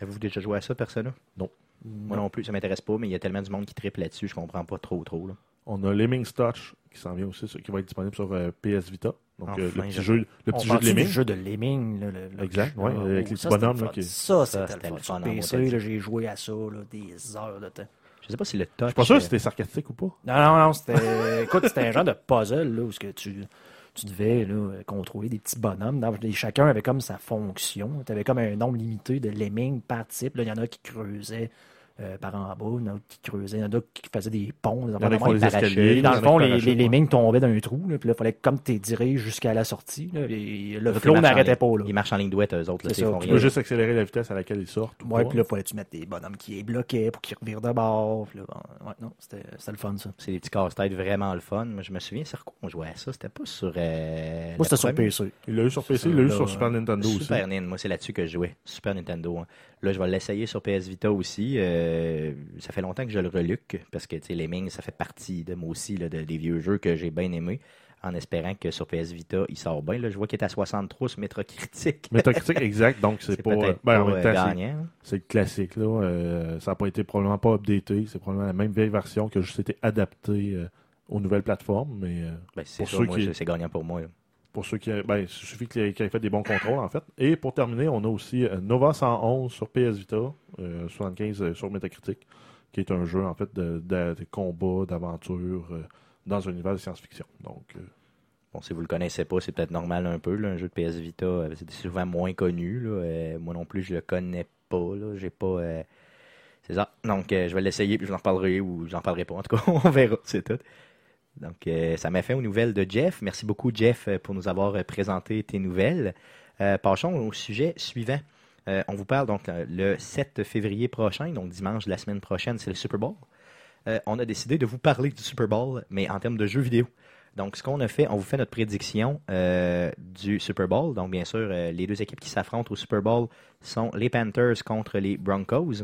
Avez-vous déjà joué à ça, Persona? Non. Moi non plus, ça m'intéresse pas, mais il y a tellement du monde qui triple là-dessus, je comprends pas trop trop. Là. On a Lemmings Touch qui s'en vient aussi, qui va être disponible sur euh, PS Vita. Donc euh, le petit je- jeu, le On petit jeu de parle-tu du Lemmings. jeu de Lemming. là, le- le- Exact, ouais, Ah, avec les ça, petits c'était bonhommes, le là, fun. qui- Ça, Ça, c'était c'était le fun. Sur PC, là, j'ai joué à ça là, des heures de temps. Je sais pas si le touch. Je suis pas sûr euh, si c'était sarcastique ou pas. Non, non, non, c'était. Écoute, c'était un genre de puzzle là, où ce que tu, tu devais là, contrôler des petits bonhommes. Dans- et chacun avait comme sa fonction. Tu avais comme un nombre limité de lemmings par type. Il y en a qui creusaient euh, par en bas, il y en a qui creusaient, il y en a qui faisaient des ponts. des Il affaires font de les escaliers. Dans il le fond, les, lemmings tombaient d'un trou. Là, puis là, il fallait comme t'es dirigé jusqu'à la sortie. là, et le flot n'arrêtait ligne- pas. Là. Ils marchent en ligne douette, eux autres. Là, ça. Tu Tu peux juste accélérer la vitesse à laquelle ils sortent. ou Ouais, puis là, fallait-tu mettre des bonhommes qui les bloquaient pour qu'ils revirent de bord. Puis là, bon, ouais, non, c'était le fun, ça. C'est des petits casse-têtes vraiment le fun. Moi, je me souviens, c'est quoi on jouait à ça? C'était pas sur. euh, Moi, c'était sur PC. Il l'a eu sur PC, il l'a eu sur. Super Nintendo aussi. Super Nintendo, moi c'est là-dessus que je jouais. Super Nintendo. Là, je vais l'essayer sur PS Vita aussi. Euh, ça fait longtemps que je le reluque parce que Mings, ça fait partie de moi aussi là, de- des vieux jeux que j'ai bien aimés. En espérant que sur PS Vita, il sort bien. Là, je vois qu'il est à 63 sur Metacritic. Metacritic, exact, donc c'est pas. ben, euh, temps, c'est- gagnant. c'est le classique, là. Euh, ça n'a pas été probablement pas updaté. C'est probablement la même vieille version qui a juste été adaptée euh, aux nouvelles plateformes. Mais Ben, c'est ceux moi, qui- c'est gagnant pour moi. là. Pour ceux qui. Ben, il suffit qu'ils aient, fait des bons contrôles, en fait. Et pour terminer, on a aussi euh, Nova 111 sur PS Vita, euh, 75 euh, sur Metacritic, qui est un jeu, en fait, de, de, combat, d'aventure euh, dans un univers de science-fiction. Donc, euh, Bon, si vous le connaissez pas, c'est peut-être normal un peu. là, un jeu de PS Vita, euh, c'est souvent moins connu. là. Euh, moi non plus, je le connais pas. J'ai pas. euh, C'est ça. Donc, euh, je vais l'essayer puis je vous en ou j'en parlerai pas. En tout cas, on verra. C'est tout. Donc, euh, ça m'a fait aux nouvelles de Jeff. Merci beaucoup, Jeff, euh, pour nous avoir euh, présenté tes nouvelles. Passons au sujet suivant. On vous parle donc le 7 février prochain, donc dimanche de la semaine prochaine, c'est le Super Bowl. On a décidé de vous parler du Super Bowl, mais en termes de jeux vidéo. Donc, ce qu'on a fait, on vous fait notre prédiction du Super Bowl. Donc, bien sûr, les deux équipes qui s'affrontent au Super Bowl sont les Panthers contre les Broncos.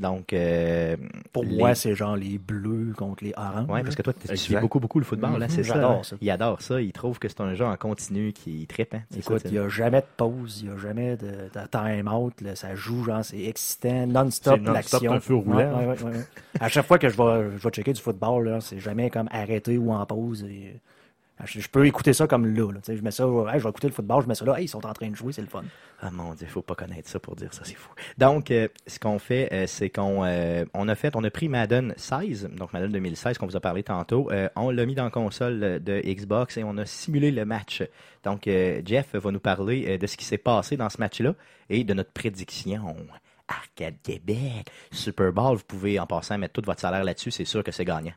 Donc, euh, Pour les- moi, c'est genre les bleus contre les oranges. Ouais, parce que toi, tu suis beaucoup, beaucoup le football, là, Mhm, c'est ça. hein? ça. Il adore ça. Il trouve que c'est un jeu en continu qui est trippant. C'est Écoute, ça, il n'y a jamais de pause, il n'y a jamais de, de time-out. là. Ça joue, genre, c'est excitant, non-stop C'est non-stop, l'action. un feu roulant. Ouais, ouais, ouais, ouais. À chaque fois que je vais, je vais checker du football, c'est jamais comme arrêté ou en pause. et- je, je peux écouter ça comme là. Je mets ça, hey, je vais écouter le football, je mets ça là, hey, ils sont en train de jouer, c'est le fun. Ah mon dieu, faut pas connaître ça pour dire ça, c'est fou. Donc, euh, ce qu'on fait, euh, c'est qu'on euh, on a fait, on a pris Madden 16, donc Madden 2016 qu'on vous a parlé tantôt, on l'a mis dans la console de Xbox et on a simulé le match. Donc, Jeff va nous parler de ce qui s'est passé dans ce match-là et de notre prédiction. Arcade Québec, Super Bowl, vous pouvez en passant mettre tout votre salaire là-dessus, c'est sûr que c'est gagnant.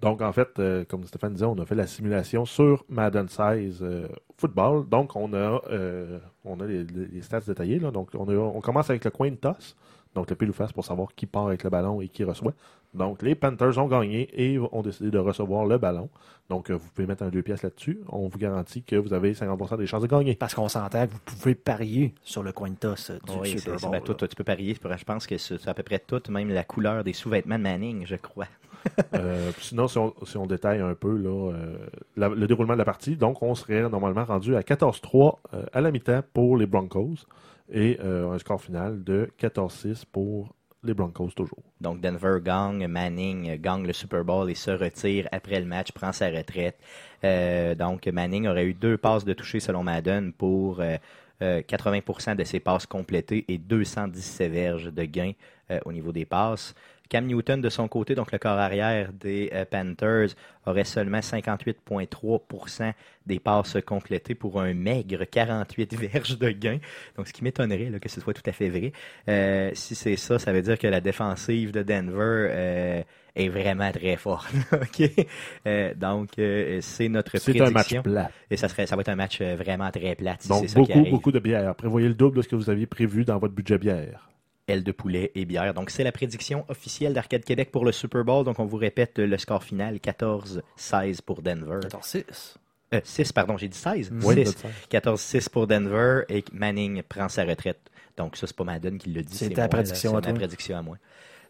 Donc, en fait, euh, comme Stéphane disait, on a fait la simulation sur Madden 16 euh, football. Donc, on a, euh, on a les, stats détaillés. Là. Donc, on, on commence avec le coin toss. Donc, le pile ou face pour savoir qui part avec le ballon et qui reçoit. Donc, les Panthers ont gagné et ont décidé de recevoir le ballon. Donc, euh, vous pouvez mettre un 2 pièces là-dessus. On vous garantit que vous avez 50% des chances de gagner. Parce qu'on s'entend que vous pouvez parier sur le coin de toss euh, du Oui, Super c'est- Bowl. ben, là. toi, toi, tu peux parier. Je pense que c'est à peu près tout, même la couleur des sous-vêtements de Manning, je crois. Euh, sinon, si on, si on détaille un peu là, euh, la- le déroulement de la partie, donc on serait normalement rendu à 14-3 euh, à la mi-temps pour les Broncos et euh, un score final de 14-6 pour les Broncos toujours. Donc Denver gagne, Manning gagne le Super Bowl et se retire après le match, prend sa retraite. Euh, donc Manning aurait eu deux passes de toucher selon Madden pour euh, euh, 80% de ses passes complétées et 217 verges de gain euh, au niveau des passes. Cam Newton, de son côté, donc le corps arrière des euh, Panthers, aurait seulement 58,3% des passes complétées pour un maigre 48 verges de gain. Donc, ce qui m'étonnerait que ce soit tout à fait vrai. Euh, si c'est ça, ça veut dire que la défensive de Denver euh, est vraiment très forte. Donc, c'est notre C'est prédiction. un match plat. Et ça, serait, ça va être un match vraiment très plat. si Donc c'est ça qui beaucoup, beaucoup de bière. Prévoyez le double de ce que vous aviez prévu dans votre budget bière. Aile de poulet et bière. Donc, c'est la prédiction officielle d'Arcade Québec pour le Super Bowl. Donc, on vous répète le score final 14-16 pour Denver. 14-6. Euh, 6, pardon, j'ai dit 16. Oui, 6. notre sens. 14-6 pour Denver et Manning prend sa retraite. Donc, ça, c'est pas Madden qui l'a dit. C'est ta moi, là. prédiction C'est à ma toi. prédiction à moi.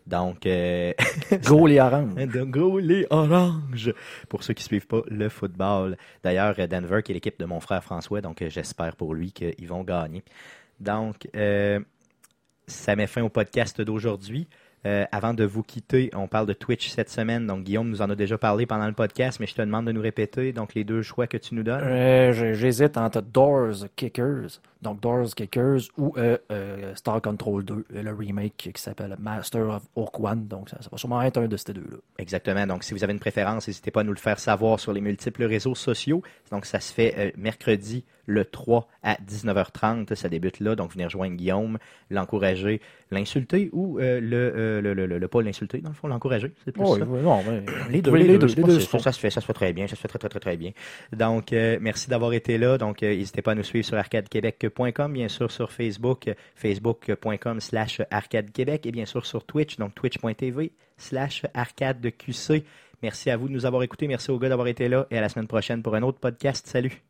Donc, euh, Go les oranges. go les oranges pour ceux qui suivent pas le football. D'ailleurs, euh, Denver qui est l'équipe de mon frère François, donc euh, j'espère pour lui qu'ils vont gagner. Donc, euh, ça met fin au podcast d'aujourd'hui. Euh, avant de vous quitter, on parle de Twitch cette semaine. Donc, Guillaume nous en a déjà parlé pendant le podcast, mais je te demande de nous répéter donc les deux choix que tu nous donnes. Euh, J'hésite entre Doors Kickers, donc Doors Kickers, ou euh, Star Control 2, euh, le remake qui s'appelle Master of One. Donc, ça, ça va sûrement être un de ces deux-là. Exactement. Donc, si vous avez une préférence, n'hésitez pas à nous le faire savoir sur les multiples réseaux sociaux. Donc, ça se fait mercredi le 3 à 19h30. Ça débute là. Donc, venez rejoindre Guillaume, l'encourager, l'insulter ou euh, le, euh, le, le, le- pas l'insulter, dans le fond, l'encourager. C'est plus Oui, ça. oui, non, mais- Les deux, oui, les, deux, les deux font. ça, se fait, ça se fait très bien, ça se fait très, très, très, très bien. Donc, euh, merci d'avoir été là. Donc, euh, n'hésitez pas à nous suivre sur arcadequebec.com, bien sûr sur Facebook, facebook.com slash arcadequebec et bien sûr sur Twitch, donc twitch.tv slash arcadeqc. Merci à vous de nous avoir écoutés, merci aux gars d'avoir été là et à la semaine prochaine pour un autre podcast. Salut!